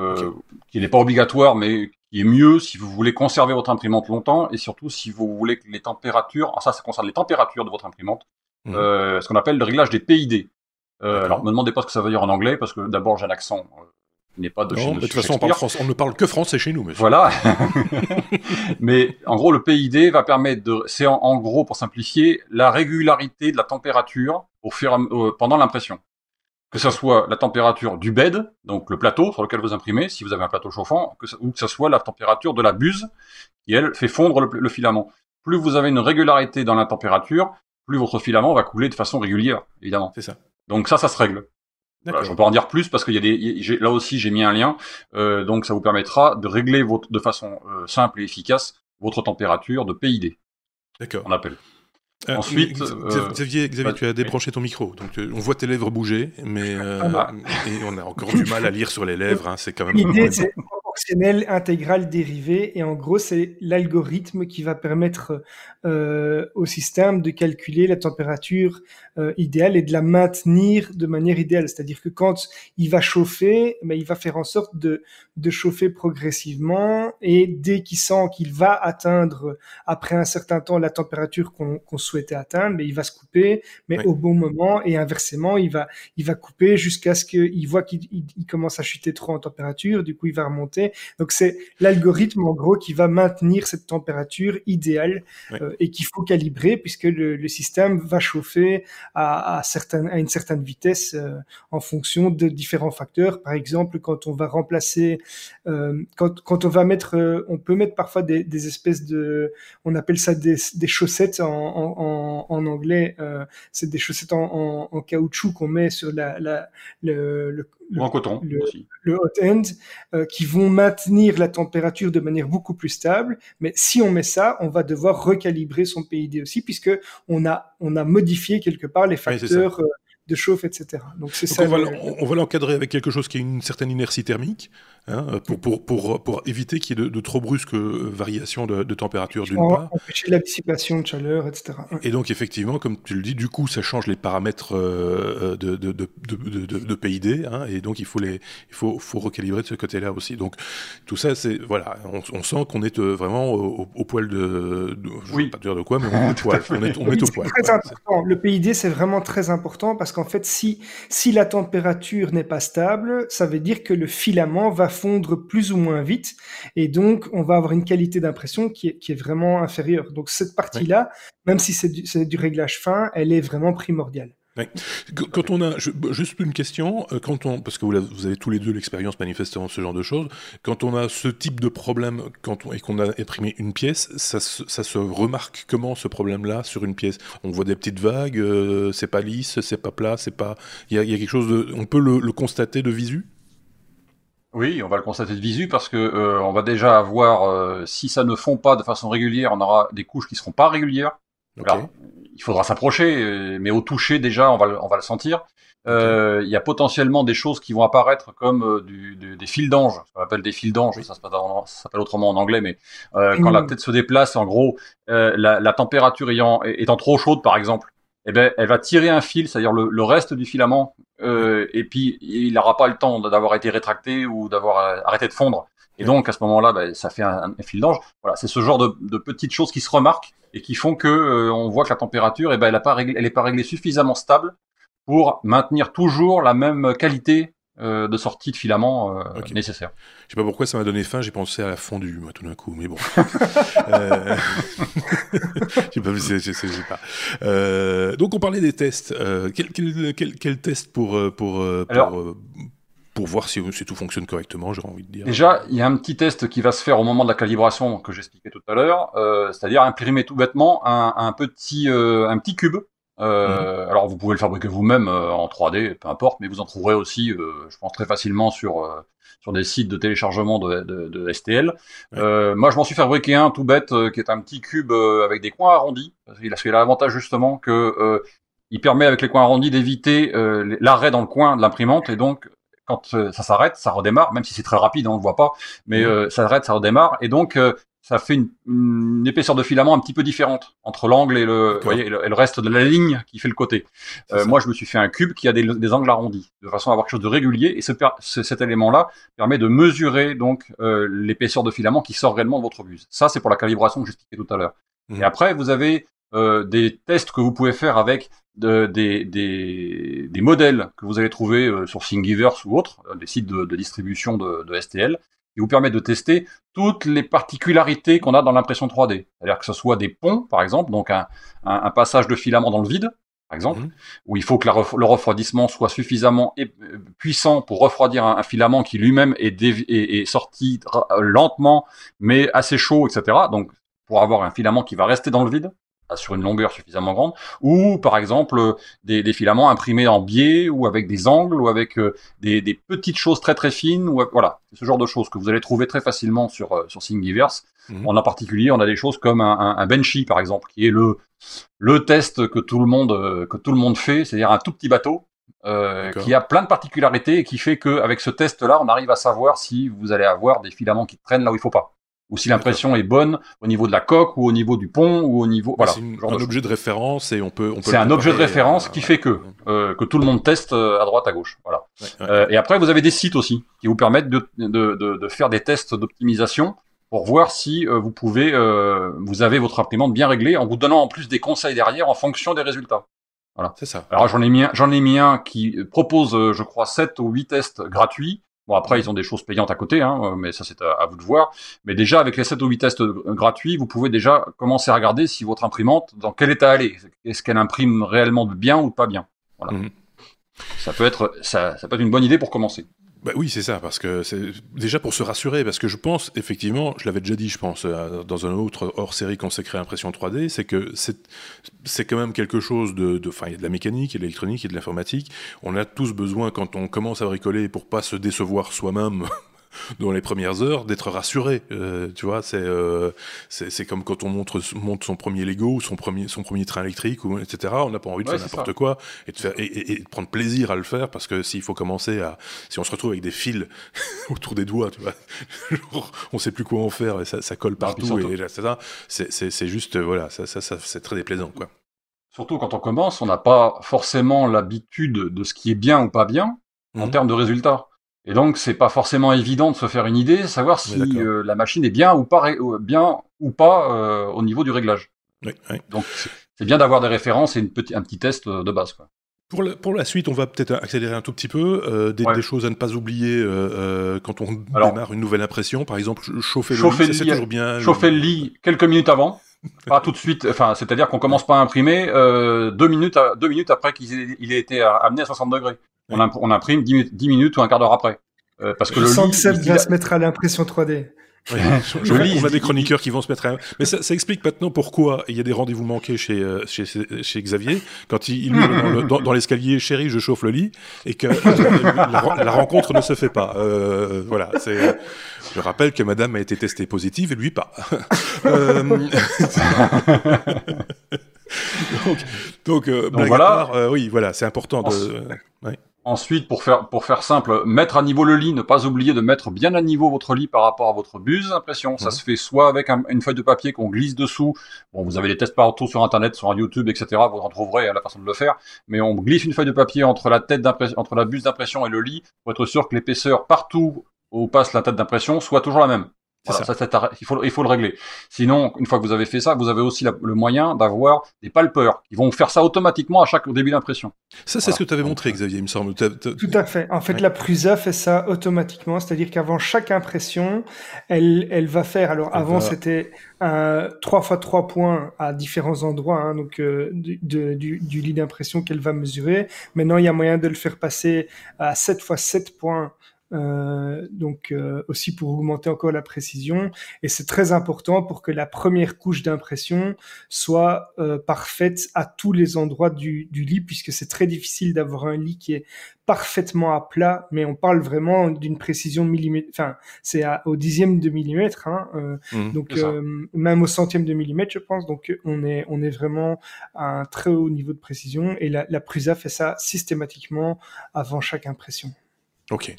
B: qui n'est pas obligatoire, mais qui est mieux si vous voulez conserver votre imprimante longtemps et surtout si vous voulez que les températures, alors ça, ça concerne les températures de votre imprimante, mhm. euh, ce qu'on appelle le réglage des PID. Euh, alors, me demandez pas ce que ça veut dire en anglais parce que d'abord j'ai un accent euh, qui n'est pas de chez
A: De toute façon, on, parle on ne parle que français chez nous. Monsieur.
B: Voilà. mais en gros, le PID va permettre de, c'est en, gros pour simplifier la régularité de la température au fur, euh, pendant l'impression que ce soit la température du bed, donc le plateau sur lequel vous imprimez, si vous avez un plateau chauffant, ou que ce soit la température de la buse, qui elle fait fondre le, filament. Plus vous avez une régularité dans la température, plus votre filament va couler de façon régulière, évidemment.
A: C'est ça.
B: Donc ça, ça se règle. Voilà, je peux en dire plus parce qu'il y a des, là aussi j'ai mis un lien, euh, donc ça vous permettra de régler votre, de façon euh, simple et efficace votre température de PID.
A: D'accord.
B: On appelle.
A: Euh, Ensuite, euh, Xavier, Xavier tu as débranché ton micro, donc euh, on voit tes lèvres bouger, mais ah. et on a encore du mal à lire sur les lèvres. Hein, c'est quand même.
C: L'idée, c'est proportionnel intégral dérivé, et en gros, c'est l'algorithme qui va permettre au système de calculer la température idéale et de la maintenir de manière idéale. C'est-à-dire que quand il va chauffer, mais ben, il va faire en sorte de de chauffer progressivement. Et dès qu'il sent qu'il va atteindre après un certain temps la température qu'on souhaitait atteindre, mais il va se couper, mais au bon moment et inversement, il va il va couper jusqu'à ce qu'il voit qu'il commence à chuter trop en température, du coup il va remonter. Donc c'est l'algorithme en gros qui va maintenir cette température idéale euh, et qu'il faut calibrer puisque le, le, système va chauffer à, à, certaines, à une certaine vitesse euh, en fonction de différents facteurs. Par exemple, quand on va remplacer euh, quand, quand, on va mettre, on peut mettre parfois des, des, espèces de, on appelle ça des, des chaussettes en, en, en anglais, c'est des chaussettes en, en caoutchouc qu'on met sur la, la le, le
B: en coton
C: le, le hot end, euh, qui vont maintenir la température de manière beaucoup plus stable. Mais si on met ça, on va devoir recalibrer son PID aussi, puisque on a on a modifié quelque part les facteurs de chauffe, etc. Donc c'est ça.
A: On va, l'encadrer avec quelque chose qui a une certaine inertie thermique, hein, pour, pour, pour, pour, éviter qu'il y ait de, trop brusques euh, variations de, température d'une part.
C: Empêcher la dissipation de chaleur, etc.
A: Et donc effectivement, comme tu le dis, du coup, ça change les paramètres euh, de, de, de, PID, hein, et donc il faut les, il faut, faut recalibrer de ce côté-là aussi. Donc tout ça, c'est voilà, on, sent qu'on est euh, vraiment au, poil de,
B: je oui.
A: pas dire de quoi, mais on est, poil, on est, on est au poil.
C: Très important. Le PID, c'est vraiment très important parce que en fait, si, si la température n'est pas stable, ça veut dire que le filament va fondre plus ou moins vite, et donc on va avoir une qualité d'impression qui est, qui est vraiment inférieure. Donc cette partie-là, même si c'est du, du réglage fin, elle est vraiment primordiale.
A: Quand on a, juste une question, euh, quand on, parce que vous, avez tous les deux l'expérience manifestement ce genre de choses, quand on a ce type de problème quand on, et qu'on a imprimé une pièce, ça, ça, se remarque comment ce problème-là sur une pièce? On voit des petites vagues, euh, c'est pas lisse, c'est pas plat, c'est pas, il y, a, quelque chose de, on peut le, constater de visu?
B: Oui, on va le constater de visu parce que euh, on va déjà avoir, si ça ne fond pas de façon régulière, on aura des couches qui seront pas régulières il faudra s'approcher, euh, mais au toucher déjà, on va le, on va le sentir. Euh, il y a potentiellement des choses qui vont apparaître comme euh, du, des fils d'ange, ce qu'on appelle des fils d'ange, ça s'appelle autrement en anglais, mais quand la tête se déplace, en gros, la, la, température ayant, étant trop chaude par exemple, eh ben, elle va tirer un fil, c'est-à-dire le, le, reste du filament, et puis il n'aura pas le temps d'avoir été rétracté ou d'avoir arrêté de fondre. Et donc à ce moment-là, ben, ça fait un, fil d'ange. Voilà, c'est ce genre de, de, petites choses qui se remarquent et qui font que euh, on voit que la température, eh ben, elle n'est pas, réglée, elle est pas réglée suffisamment stable pour maintenir toujours la même qualité euh, de sortie de filament euh, nécessaire.
A: Je sais pas pourquoi ça m'a donné faim, j'ai pensé à la fondue, moi, tout d'un coup, mais bon. euh... je sais pas. Euh, donc, on parlait des tests. quel, quel, quel, quel, test pour, pour, pour, pour voir si, si tout fonctionne correctement, j'aurais envie de dire.
B: Déjà, il y a un petit test qui va se faire au moment de la calibration que j'expliquais tout à l'heure, euh, c'est-à-dire imprimer tout bêtement un, un petit, euh, un petit cube. Euh, mhm. Alors vous pouvez le fabriquer vous-même en 3D, peu importe, mais vous en trouverez aussi, je pense très facilement sur sur des sites de téléchargement de, de, de STL. moi, je m'en suis fabriqué un tout bête, qui est un petit cube avec des coins arrondis. Il a l'avantage justement que il permet avec les coins arrondis d'éviter l'arrêt dans le coin de l'imprimante et donc quand euh, ça s'arrête, ça redémarre, même si c'est très rapide, hein, on ne le voit pas, mais mmh. euh, ça s'arrête, ça redémarre, et donc euh, ça fait une, épaisseur de filament un petit peu différente entre l'angle et le, voyez, et le, reste de la ligne qui fait le côté. moi, je me suis fait un cube qui a des, angles arrondis, de façon à avoir quelque chose de régulier, et ce, cet élément-là permet de mesurer donc l'épaisseur de filament qui sort réellement de votre buse. Ça, c'est pour la calibration que j'expliquais tout à l'heure. Mmh. Et après, vous avez des tests que vous pouvez faire avec de, des, des, des, modèles que vous allez trouver euh, sur Thingiverse ou autres, euh, des sites de, de distribution de, de, STL, qui vous permettent de tester toutes les particularités qu'on a dans l'impression 3D. C'est-à-dire que ce soit des ponts, par exemple, donc un, un, passage de filament dans le vide, par exemple, mhm. où il faut que le refroidissement soit suffisamment euh, puissant pour refroidir un, filament qui lui-même est, est, est, sorti lentement, mais assez chaud, etc. Donc, pour avoir un filament qui va rester dans le vide, sur une longueur suffisamment grande, ou par exemple des, des, filaments imprimés en biais ou avec des angles ou avec euh, des, des, petites choses très très fines ou voilà ce genre de choses que vous allez trouver très facilement sur euh, sur Thingiverse. Mhm. En particulier, on a des choses comme un, un, un, Benchy par exemple, qui est le le test que tout le monde euh, que tout le monde fait, c'est-à-dire un tout petit bateau euh, qui a plein de particularités et qui fait que avec ce test-là, on arrive à savoir si vous allez avoir des filaments qui traînent là où il faut pas ou si l'impression est bonne au niveau de la coque ou au niveau du pont ou au niveau voilà
A: c'est un objet de référence et on peut, on peut
B: c'est un objet de référence euh, qui fait que euh, que tout le monde teste euh, à droite à gauche voilà. Euh, et après vous avez des sites aussi qui vous permettent de, de, de, de faire des tests d'optimisation pour voir si euh, vous pouvez vous avez votre imprimante bien réglée en vous donnant en plus des conseils derrière en fonction des résultats. Voilà.
A: C'est ça.
B: Alors j'en ai mis j'en ai mis un qui propose je crois 7 ou 8 tests gratuits Bon, après, ils ont des choses payantes à côté, hein, euh, mais ça, c'est à, vous de voir. Mais déjà, avec les 7 ou 8 tests euh, gratuits, vous pouvez déjà commencer à regarder si votre imprimante, dans quel état elle est. Est-ce qu'elle imprime réellement bien ou pas bien? Voilà. Mhm. Ça peut être, ça, ça peut être une bonne idée pour commencer.
A: Bah oui, c'est ça, parce que c'est déjà pour se rassurer, parce que je pense, effectivement, je l'avais déjà dit, je pense, euh, dans un autre hors-série consacré à impression 3D, c'est que c'est quand même quelque chose de... Enfin, il y a de la mécanique, il y a de l'électronique, il y a de l'informatique. On a tous besoin, quand on commence à bricoler, pour pas se décevoir soi-même dans les premières heures d'être rassuré. Euh, tu vois, c'est euh, c'est comme quand on montre, monte son premier Lego ou son premier, son premier train électrique, ou, etc. On n'a pas envie de faire n'importe quoi et de, faire, et, et, de prendre plaisir à le faire parce que s'il faut commencer à. Si on se retrouve avec des fils autour des doigts, tu vois, on sait plus quoi en faire et ça, ça colle partout. et c'est juste, voilà, ça, ça, ça c'est très déplaisant, quoi.
B: Surtout quand on commence, on n'a pas forcément l'habitude de ce qui est bien ou pas bien en mmh. termes de résultats. Et donc, c'est pas forcément évident de se faire une idée, savoir si euh, la machine est bien ou pas, euh, bien ou pas euh, au niveau du réglage.
A: Oui, oui.
B: Donc, c'est bien d'avoir des références et une petit, un petit test de base. Quoi.
A: Pour la, pour la suite, on va peut-être accélérer un tout petit peu. Euh, des, des, choses à ne pas oublier euh, quand on démarre une nouvelle impression. Par exemple, chauffer, chauffer le lit, c'est toujours bien.
B: Chauffer le lit quelques minutes avant. pas tout de suite. Enfin, c'est-à-dire qu'on commence pas à imprimer deux minutes, à, deux minutes après qu'il ait été amené à 60 degrés. On, on imprime 10, 10, minutes ou un quart d'heure après.
C: Euh, parce que le lit, il, il a... se mettre à l'impression 3D.
A: Oui, je lis, on a des chroniqueurs qui vont se mettre à... Mais ça, ça explique maintenant pourquoi il y a des rendez-vous manqués chez, euh, chez, chez, Xavier, quand il, il dans, dans l'escalier « Chérie, je chauffe le lit », et que euh, la, la, rencontre ne se fait pas. Euh, voilà, c'est... Je rappelle que madame a été testée positive et lui pas. euh... donc, donc, euh, donc voilà. Part, euh, oui, voilà, c'est important de... Ouais.
B: Ensuite, pour faire, pour faire simple, mettre à niveau le lit, ne pas oublier de mettre bien à niveau votre lit par rapport à votre buse d'impression. Ça se fait soit avec un, une feuille de papier qu'on glisse dessous. Bon, vous avez des tests partout sur Internet, sur YouTube, etc. Vous en trouverez la façon de le faire. Mais on glisse une feuille de papier entre la tête d'impression, entre la buse d'impression et le lit pour être sûr que l'épaisseur partout où passe la tête d'impression soit toujours la même. Ça. il, faut, il faut le régler. Sinon, une fois que vous avez fait ça, vous avez aussi le moyen d'avoir des palpeurs qui vont faire ça automatiquement à chaque début d'impression.
A: Ça, c'est ce que tu avais montré, Xavier, il me semble. Tout
C: à fait. En fait, la Prusa fait ça automatiquement, c'est-à-dire qu'avant chaque impression, elle, elle va faire. Alors, avant, c'était 3 x 3 points à différents endroits hein, donc, euh, du, du lit d'impression qu'elle va mesurer. Maintenant, il y a moyen de le faire passer à 7 x 7 points euh, donc euh, aussi pour augmenter encore la précision. Et c'est très important pour que la première couche d'impression soit euh, parfaite à tous les endroits du, du lit, puisque c'est très difficile d'avoir un lit qui est parfaitement à plat, mais on parle vraiment d'une précision millimètre, enfin c'est au dixième de millimètre, hein, mmh, donc même au centième de millimètre, je pense. Donc on est on est vraiment à un très haut niveau de précision et la, la Prusa fait ça systématiquement avant chaque impression.
A: Ok.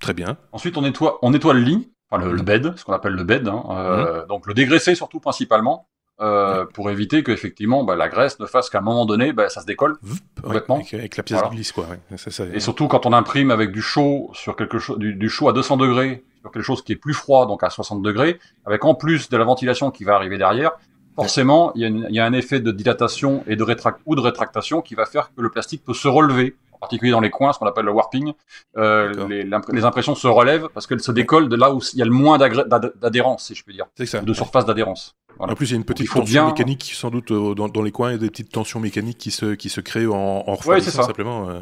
A: Très bien.
B: Ensuite, on nettoie, on nettoie le lit, enfin le, bed, ce qu'on appelle le bed. Hein, euh, mhm. Donc le dégraisser surtout principalement. Euh, pour éviter que effectivement bah, la graisse ne fasse qu'à un moment donné bah, ça se décolle complètement
A: avec, la pièce de glisse quoi
B: et surtout quand on imprime avec du chaud sur quelque chose du, chaud à 200 degrés sur quelque chose qui est plus froid donc à 60 degrés avec en plus de la ventilation qui va arriver derrière forcément il y, a y, a un effet de dilatation et de rétract ou de rétractation qui va faire que le plastique peut se relever en particulier dans les coins, ce qu'on appelle le warping, euh, les, les, impressions se relèvent parce qu'elles se décollent de là où il y a le moins d'adhérence, si je peux dire, de surface d'adhérence.
A: En plus, il y a une petite tension mécanique, sans doute, euh, dans, les coins, il y a des petites tensions mécaniques qui se, qui se créent en, en refroidissant simplement. Euh,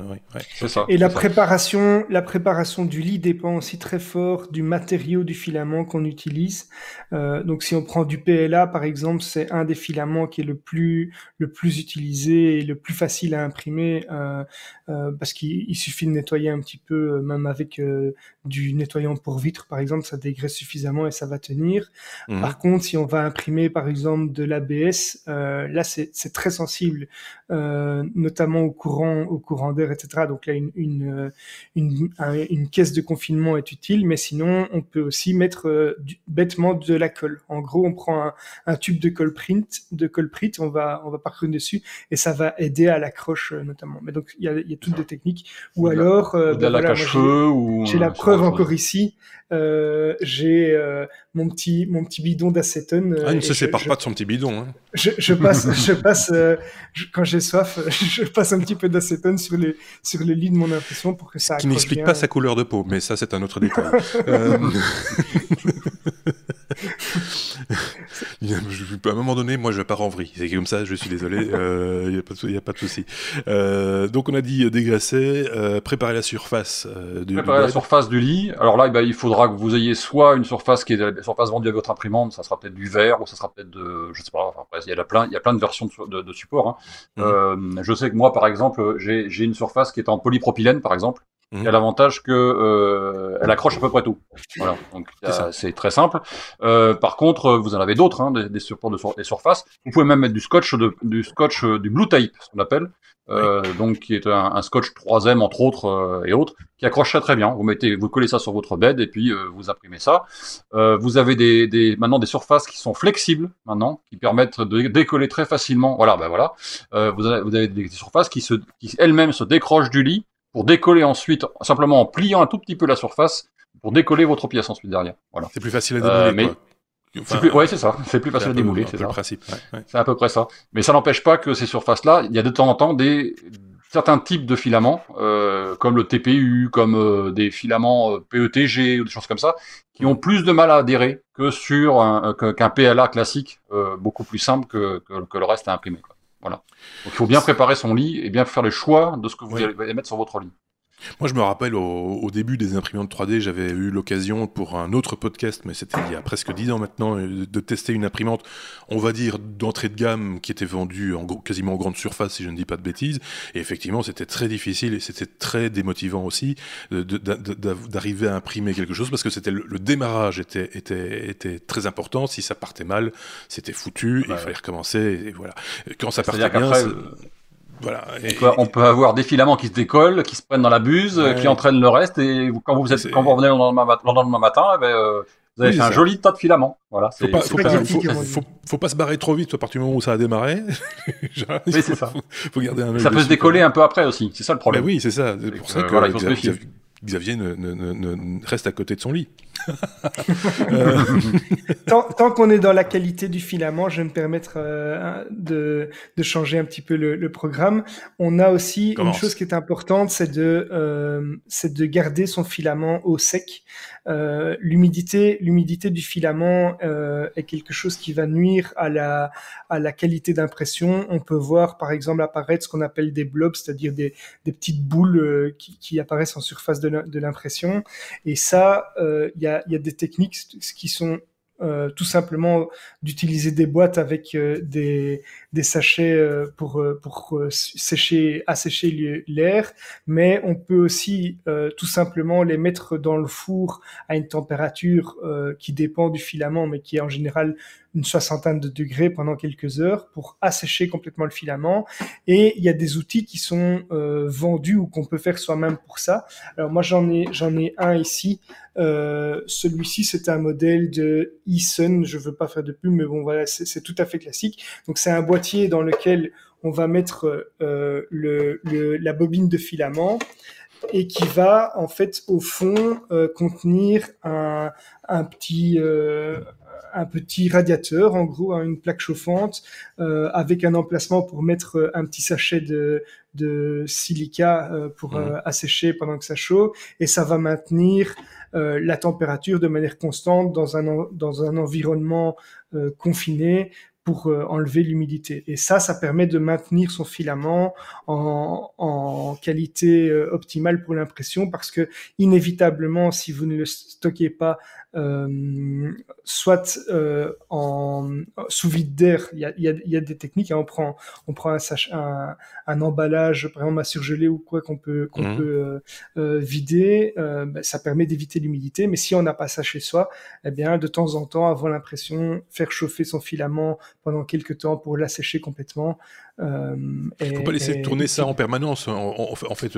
C: c'est ça. Et la préparation, la préparation du lit dépend aussi très fort du matériau du filament qu'on utilise. Euh, donc, si on prend du PLA, par exemple, c'est un des filaments qui est le plus, le plus utilisé et le plus facile à imprimer, euh, parce qu'il suffit de nettoyer un petit peu, même avec du nettoyant pour vitre, par exemple, ça dégraisse suffisamment et ça va tenir. Mhm. Par contre, si on va imprimer, par exemple, de l'ABS, euh, là, c'est très sensible, euh, notamment au courant, au courant d'air, etc. Donc là, une, une, une, une, caisse de confinement est utile, mais sinon, on peut aussi mettre euh, bêtement de la colle. En gros, on prend un, un, tube de colle print, de colle print, on va, on va parcourir dessus et ça va aider à l'accroche, euh, notamment. Mais donc, il y a, y a toutes des techniques. Ou, alors,
B: euh, ben, la ou
C: j'ai la preuve encore ici. Euh, j'ai euh, mon petit mon petit bidon d'acétone.
A: Ah, il ne se sépare pas de son petit bidon. Hein.
C: Je, je, passe je passe euh, quand j'ai soif, je passe un petit peu d'acétone sur les sur le lit de mon impression pour que ça.
A: Qui n'explique pas sa couleur de peau, mais ça c'est un autre détail. euh... à un moment donné, moi, je pars en vrille. C'est comme ça, je suis désolé. Il euh, n'y a, a, pas de souci. Euh, donc, on a dit dégraisser, euh, préparer la surface.
B: du, préparer la surface du lit. Alors là, eh ben, il faudra que vous ayez soit une surface qui est la surface vendue à votre imprimante, ça sera peut-être du verre ou ça sera peut-être de, je sais pas. Enfin, il y a plein, il y a plein de versions de, de, support. Hein. Mmh. je sais que moi, par exemple, j'ai une surface qui est en polypropylène, par exemple. Il y a l'avantage que euh, elle accroche à peu près tout. Voilà, donc c'est très simple. Euh, par contre, vous en avez d'autres, hein, des, des, supports de des surfaces. Vous pouvez même mettre du scotch, de, du scotch, euh, du blue tape, ce qu'on appelle, euh, donc qui est un, un, scotch 3M entre autres euh, et autres, qui accroche très très bien. Vous mettez, vous collez ça sur votre bed et puis euh, vous imprimez ça. vous avez des, des, maintenant des surfaces qui sont flexibles maintenant, qui permettent de décoller très facilement. Voilà, ben voilà. vous, avez, vous avez des surfaces qui se, qui elles-mêmes se décrochent du lit pour décoller ensuite, simplement en pliant un tout petit peu la surface, pour décoller votre pièce ensuite derrière. Voilà.
A: C'est plus facile à démouler.
B: Euh, mais... ouais, c'est ça. C'est plus facile à démouler, c'est ça. C'est à peu près ça. Mais ça n'empêche pas que ces surfaces-là, il y a de temps en temps des certains types de filaments, euh, comme le TPU, comme euh, des filaments PETG ou des choses comme ça, qui ont plus de mal à adhérer que sur qu'un PLA classique, beaucoup plus simple que, que, le reste à imprimer. Quoi. Voilà. Donc il faut bien préparer son lit et bien faire le choix de ce que vous allez mettre sur votre lit.
A: Moi, je me rappelle au, début des imprimantes 3D, j'avais eu l'occasion pour un autre podcast, mais c'était il y a presque 10 ans maintenant, euh, de tester une imprimante, on va dire, d'entrée de gamme qui était vendue en, quasiment en grande surface, si je ne dis pas de bêtises. Et effectivement, c'était très difficile et c'était très démotivant aussi d'arriver à imprimer quelque chose parce que c'était le, démarrage était, était, était très important. Si ça partait mal, c'était foutu et il fallait recommencer. Et voilà. Quand ça partait bien,
B: voilà. on, peut, avoir des filaments qui se décollent, qui se prennent dans la buse, qui entraînent le reste, et quand vous, êtes, quand vous revenez le lendemain, matin, eh ben, euh, vous avez fait un joli tas de filaments. Voilà,
A: faut pas, faut, pas, se barrer trop vite à partir du moment où ça a démarré.
B: oui, c'est ça. Faut garder un ça peut se décoller un peu après aussi, c'est ça le problème.
A: oui, c'est ça. C'est pour ça que Xavier, ne, reste à côté de son lit.
C: Euh, tant, qu'on est dans la qualité du filament, je vais me permettre euh, de, de, changer un petit peu le, le programme. On a aussi une chose qui est importante, c'est de, euh, de garder son filament au sec. Euh, l'humidité, l'humidité du filament est quelque chose qui va nuire à la, à la qualité d'impression. On peut voir par exemple apparaître ce qu'on appelle des blobs, c'est-à-dire des, des petites boules qui, qui apparaissent en surface de l'impression. Et ça, il y a, y, a, des techniques qui sont euh, tout simplement d'utiliser des boîtes avec euh, des, des, sachets euh, pour, pour sécher, assécher l'air, mais on peut aussi tout simplement les mettre dans le four à une température qui dépend du filament, mais qui est en général une soixantaine de degrés pendant quelques heures pour assécher complètement le filament. Et il y a des outils qui sont euh, vendus ou qu'on peut faire soi-même pour ça. Alors moi j'en ai j'en ai un ici. Euh, Celui-ci c'est un modèle de Eason. Je veux pas faire de pub, mais bon voilà c'est tout à fait classique. Donc c'est un boîtier dans lequel on va mettre euh, le, le, la bobine de filament et qui va en fait au fond euh, contenir un, un petit euh, un petit radiateur, en gros, hein, une plaque chauffante, euh, avec un emplacement pour mettre euh, un petit sachet de, de silica euh, pour mmh. assécher pendant que ça chauffe, et ça va maintenir la température de manière constante dans un, dans un environnement confiné pour enlever l'humidité. Et ça, ça permet de maintenir son filament en, en qualité optimale pour l'impression parce que inévitablement, si vous ne le stockez pas euh, soit euh, en sous vide d'air. Il y a, y, a, y a, des techniques. Hein, on prend, on prend un, un, un, emballage, par exemple à surgelé ou quoi qu'on peut, qu'on mmh. peut euh, euh vider. Euh, ben, ça permet d'éviter l'humidité. Mais si on n'a pas ça chez soi, eh bien, de temps en temps, avoir l'impression, faire chauffer son filament pendant quelques temps pour l'assécher complètement.
A: Euh, Il ne faut pas laisser tourner ça en permanence, en, en, fait,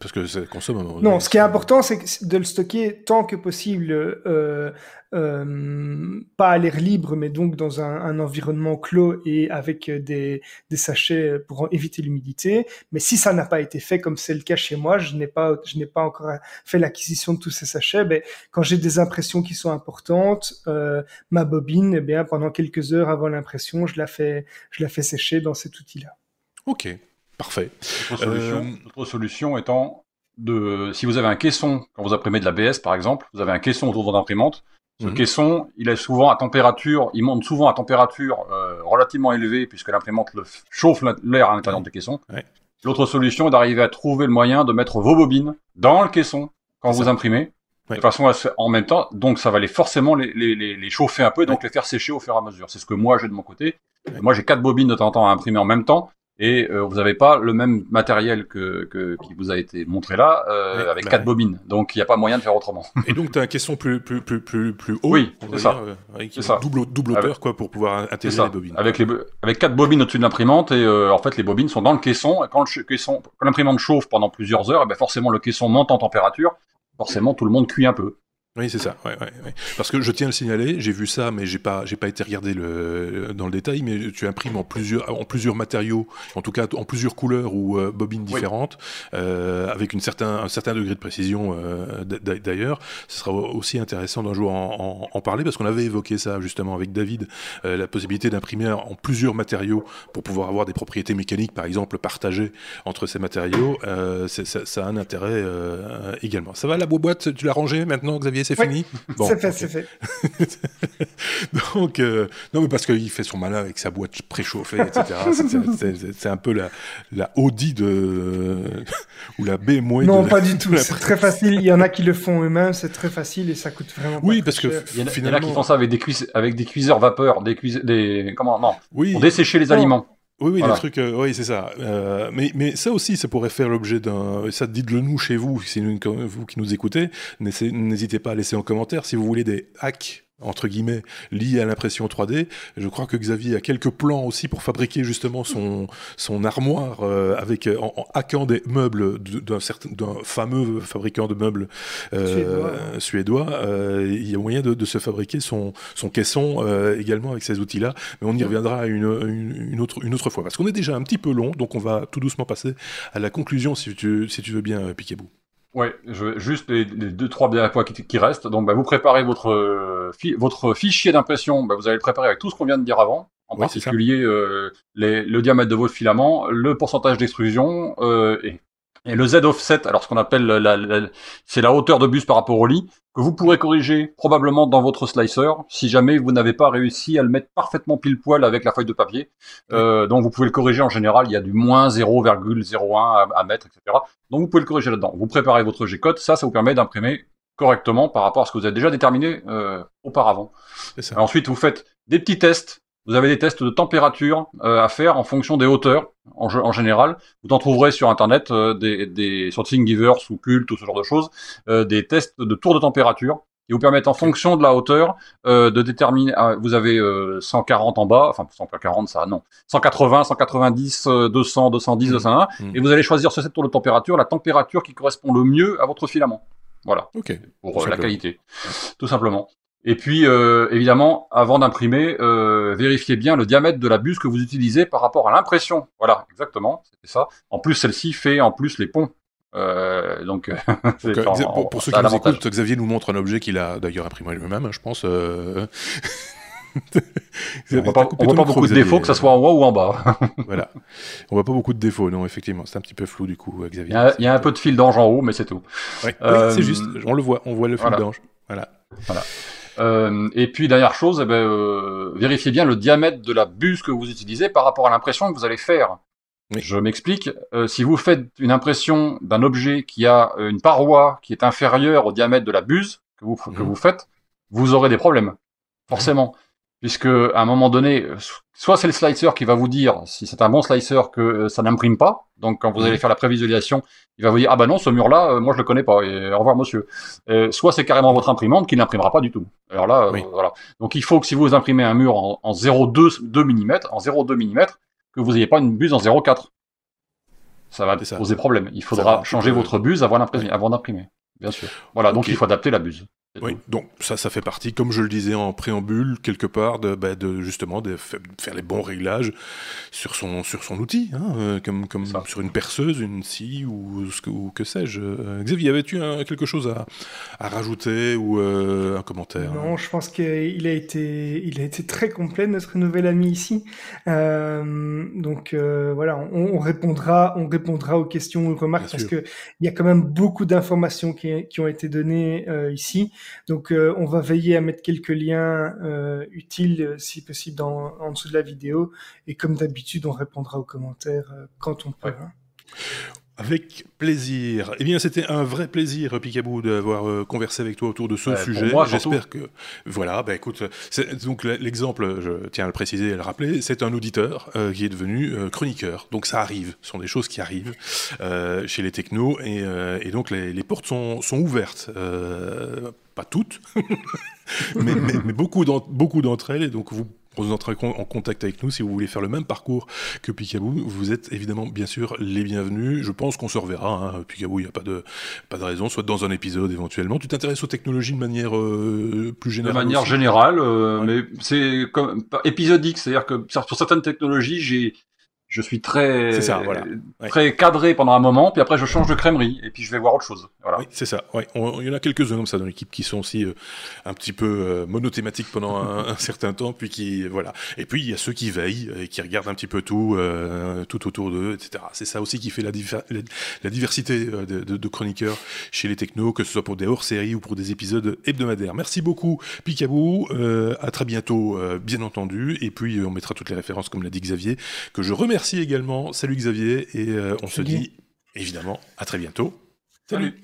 A: parce que ça consomme.
C: Non, ce qui est important, c'est de le stocker tant que possible. Euh, euh, euh, pas à l'air libre, mais donc dans un, un, environnement clos et avec des, des sachets pour éviter l'humidité. Mais si ça n'a pas été fait, comme c'est le cas chez moi, je n'ai pas, je n'ai pas encore fait l'acquisition de tous ces sachets. Ben, quand j'ai des impressions qui sont importantes, euh, ma bobine, eh bien, pendant quelques heures avant l'impression, je la fais, je la fais sécher dans cet
A: Ok, parfait.
B: Notre solution, notre solution étant de, si vous avez un caisson, quand vous imprimez de la BS par exemple, vous avez un caisson autour de votre imprimante. Ce mhm. caisson, il est souvent à température, il monte souvent à température euh, relativement élevée puisque l'imprimante le chauffe l'air à l'intérieur du caisson. L'autre solution est d'arriver à trouver le moyen de mettre vos bobines dans le caisson quand vous imprimez, de façon à en même temps, donc ça va les forcément les, les, les chauffer un peu et donc les faire sécher au fur et à mesure. C'est ce que moi j'ai de mon côté. Moi j'ai quatre bobines de temps en temps à imprimer en même temps et euh, vous n'avez pas le même matériel que, que, qui vous a été montré là euh, avec bah quatre bobines. Donc il n'y a pas moyen de faire autrement.
A: Et donc tu as un caisson plus plus plus plus plus haut.
B: Oui, c'est ça.
A: Euh, ça. Double double hauteur quoi pour pouvoir intégrer les bobines.
B: Avec les avec quatre bobines au-dessus de l'imprimante et euh, en fait les bobines sont dans le caisson et quand le caisson quand l'imprimante chauffe pendant plusieurs heures, et eh ben forcément le caisson monte en température. Forcément tout le monde cuit un peu.
A: Oui, c'est ça. Ouais, ouais, ouais. Parce que je tiens à le signaler, j'ai vu ça, mais j'ai pas, j'ai pas été regardé le, dans le détail. Mais tu imprimes en plusieurs, en plusieurs matériaux, en tout cas en plusieurs couleurs ou euh, bobines différentes, euh, avec une certain, un certain degré de précision. Euh, D'ailleurs, ce sera aussi intéressant d'un jour en, en, en, parler parce qu'on avait évoqué ça justement avec David, la possibilité d'imprimer en plusieurs matériaux pour pouvoir avoir des propriétés mécaniques, par exemple, partagées entre ces matériaux. Ça, ça, a un intérêt également. Ça va la boîte Tu l'as rangée maintenant, Xavier? C'est fini
C: bon, C'est fait, c'est fait.
A: Donc, euh, non, mais parce qu'il fait son malin avec sa boîte préchauffée, etc. c'est un peu la, la Audi de. ou la BMW.
C: Non, pas du tout. C'est très facile. Il y en a qui le font eux-mêmes, c'est très facile et ça coûte vraiment
A: Oui, parce que
B: il y, en a, qui font ça avec des, avec des cuiseurs vapeur, des, des. Comment Non. Oui. Pour dessécher les aliments.
A: Oui, oui, des trucs, euh, oui, c'est ça. Euh, mais, mais ça aussi, ça pourrait faire l'objet d'un. Ça, dites-le nous chez vous, si vous qui nous écoutez. N'hésitez pas à laisser en commentaire si vous voulez des hacks entre guillemets, lié à l'impression 3D. Je crois que Xavier a quelques plans aussi pour fabriquer justement son, son armoire euh, avec en, en, hackant des meubles d'un certain d'un fameux fabricant de meubles euh, suédois. Euh, il y a moyen de, de, se fabriquer son, son caisson euh, également avec ces outils-là, mais on y reviendra une, une, autre, une autre fois parce qu'on est déjà un petit peu long, donc on va tout doucement passer à la conclusion si tu, si tu veux bien, Piquebou.
B: Je, juste les, deux trois derniers points qui, restent. Donc, bah, vous préparez votre euh, votre fichier d'impression. Bah, vous allez le préparer avec tout ce qu'on vient de dire avant, en particulier euh, les, le diamètre de votre filament, le pourcentage d'extrusion euh, et, et, le Z offset. Alors, ce qu'on appelle la, la c'est la hauteur de bus par rapport au lit que vous pourrez corriger probablement dans votre slicer si jamais vous n'avez pas réussi à le mettre parfaitement pile poil avec la feuille de papier. Euh, donc vous pouvez le corriger en général, il y a du moins 0,01 à, à, mettre, etc. Donc vous pouvez le corriger là-dedans. Vous préparez votre G-code, ça, ça vous permet d'imprimer correctement par rapport à ce que vous avez déjà déterminé euh, auparavant. Ensuite, vous faites des petits tests vous avez des tests de température euh, à faire en fonction des hauteurs en, en général. Vous en trouverez sur internet euh, des, des sur Thingiverse ou Cult ou ce genre de choses, euh, des tests de tour de température qui vous permettent en fonction de la hauteur de déterminer. vous avez 140 en bas, enfin 140 ça non, 180, 190, 200, 210, 201, et vous allez choisir sur cette tour de température la température qui correspond le mieux à votre filament. Voilà.
A: Ok.
B: Pour la qualité, tout simplement. Et puis, euh, évidemment, avant d'imprimer, euh, vérifiez bien le diamètre de la buse que vous utilisez par rapport à l'impression. Voilà, exactement, c'était ça. En plus, celle-ci fait en plus les ponts. Euh, donc,
A: pour, ceux qui nous écoutent, Xavier nous montre un objet qu'il a d'ailleurs imprimé lui-même, hein, je pense.
B: on voit pas, voit pas beaucoup de défauts, que ce soit en haut ou en bas.
A: voilà. On voit pas beaucoup de défauts, non, effectivement. C'est un petit peu flou, du coup, Xavier.
B: Il y a, un peu de fil d'ange en haut, mais c'est tout.
A: oui, c'est juste. On le voit, on voit le fil d'ange. Voilà.
B: Voilà. Euh, et puis dernière chose, eh ben, euh, vérifiez bien le diamètre de la buse que vous utilisez par rapport à l'impression que vous allez faire. Je m'explique. Euh, si vous faites une impression d'un objet qui a une paroi qui est inférieure au diamètre de la buse que vous, que mhm. vous faites, vous aurez des problèmes, forcément puisque à un moment donné, soit c'est le slicer qui va vous dire, si c'est un bon slicer, que euh, ça n'imprime pas. Donc quand vous allez faire la prévisualisation, il va vous dire ah bah non ce mur-là, euh, moi je le connais pas. Et au revoir monsieur. Euh, soit c'est carrément votre imprimante qui n'imprimera pas du tout. Alors là, voilà. Donc il faut que si vous imprimez un mur en, en 0,2 mm, en 0,2 mm, que vous n'ayez pas une buse en 0,4. Ça va poser problème. Il faudra changer votre buse avant d'imprimer. Bien sûr. Voilà, donc il faut adapter la buse.
A: Oui, donc ça, ça fait partie, comme je le disais en préambule, quelque part, de, bah, de justement de faire les bons réglages sur son, sur son outil, hein, euh, comme, comme sur une perceuse, une scie ou, ce que, ou que sais-je. Euh, Xavier, avais-tu quelque chose à, à rajouter ou euh, un commentaire?
C: Non, je pense qu'il a été, il a été très complet, notre nouvel ami ici. donc voilà, on, répondra, on répondra aux questions, aux remarques, parce qu'il y a quand même beaucoup d'informations qui, qui, ont été données ici. Donc, euh, on va veiller à mettre quelques liens euh, utiles, euh, si possible, en dessous de la vidéo. Et comme d'habitude, on répondra aux commentaires quand on peut. Hein.
A: Avec plaisir. Eh bien, c'était un vrai plaisir, Picabou, d'avoir conversé avec toi autour de ce sujet. J'espère que. Voilà, bah écoute, donc l'exemple, je tiens à le préciser et à le rappeler, c'est un auditeur qui est devenu chroniqueur. Donc ça arrive, ce sont des choses qui arrivent chez les technos, et, et donc les, les, portes sont, sont ouvertes pas toutes, mais, beaucoup d'entre elles, et donc vous vous entrez en contact avec nous si vous voulez faire le même parcours que Picaboo. Vous êtes évidemment, bien sûr, les bienvenus. Je pense qu'on se reverra. Hein. Picaboo, il n'y a pas de, pas de raison, soit dans un épisode éventuellement. Tu t'intéresses aux technologies de manière euh, plus générale
B: De manière générale, euh, mais c'est comme épisodique. C'est-à-dire que sur certaines technologies, j'ai je suis très très cadré pendant un moment, puis après je change de crèmerie et puis je vais voir autre chose. Voilà.
A: Oui, c'est ça. Ouais. il y en a quelques-uns comme ça dans l'équipe qui sont aussi euh, un petit peu euh, monothématiques pendant un, certain temps, puis qui voilà. Et puis il y a ceux qui veillent et qui regardent un petit peu tout, euh, tout autour d'eux, etc. C'est ça aussi qui fait la, la diversité de, de, chroniqueurs chez les technos, que ce soit pour des hors-séries ou pour des épisodes hebdomadaires. Merci beaucoup, Picabou. à très bientôt, bien entendu. Et puis on mettra toutes les références, comme l'a dit Xavier, que je remercie Merci également. Salut Xavier et euh, on se dit évidemment à très bientôt. Salut.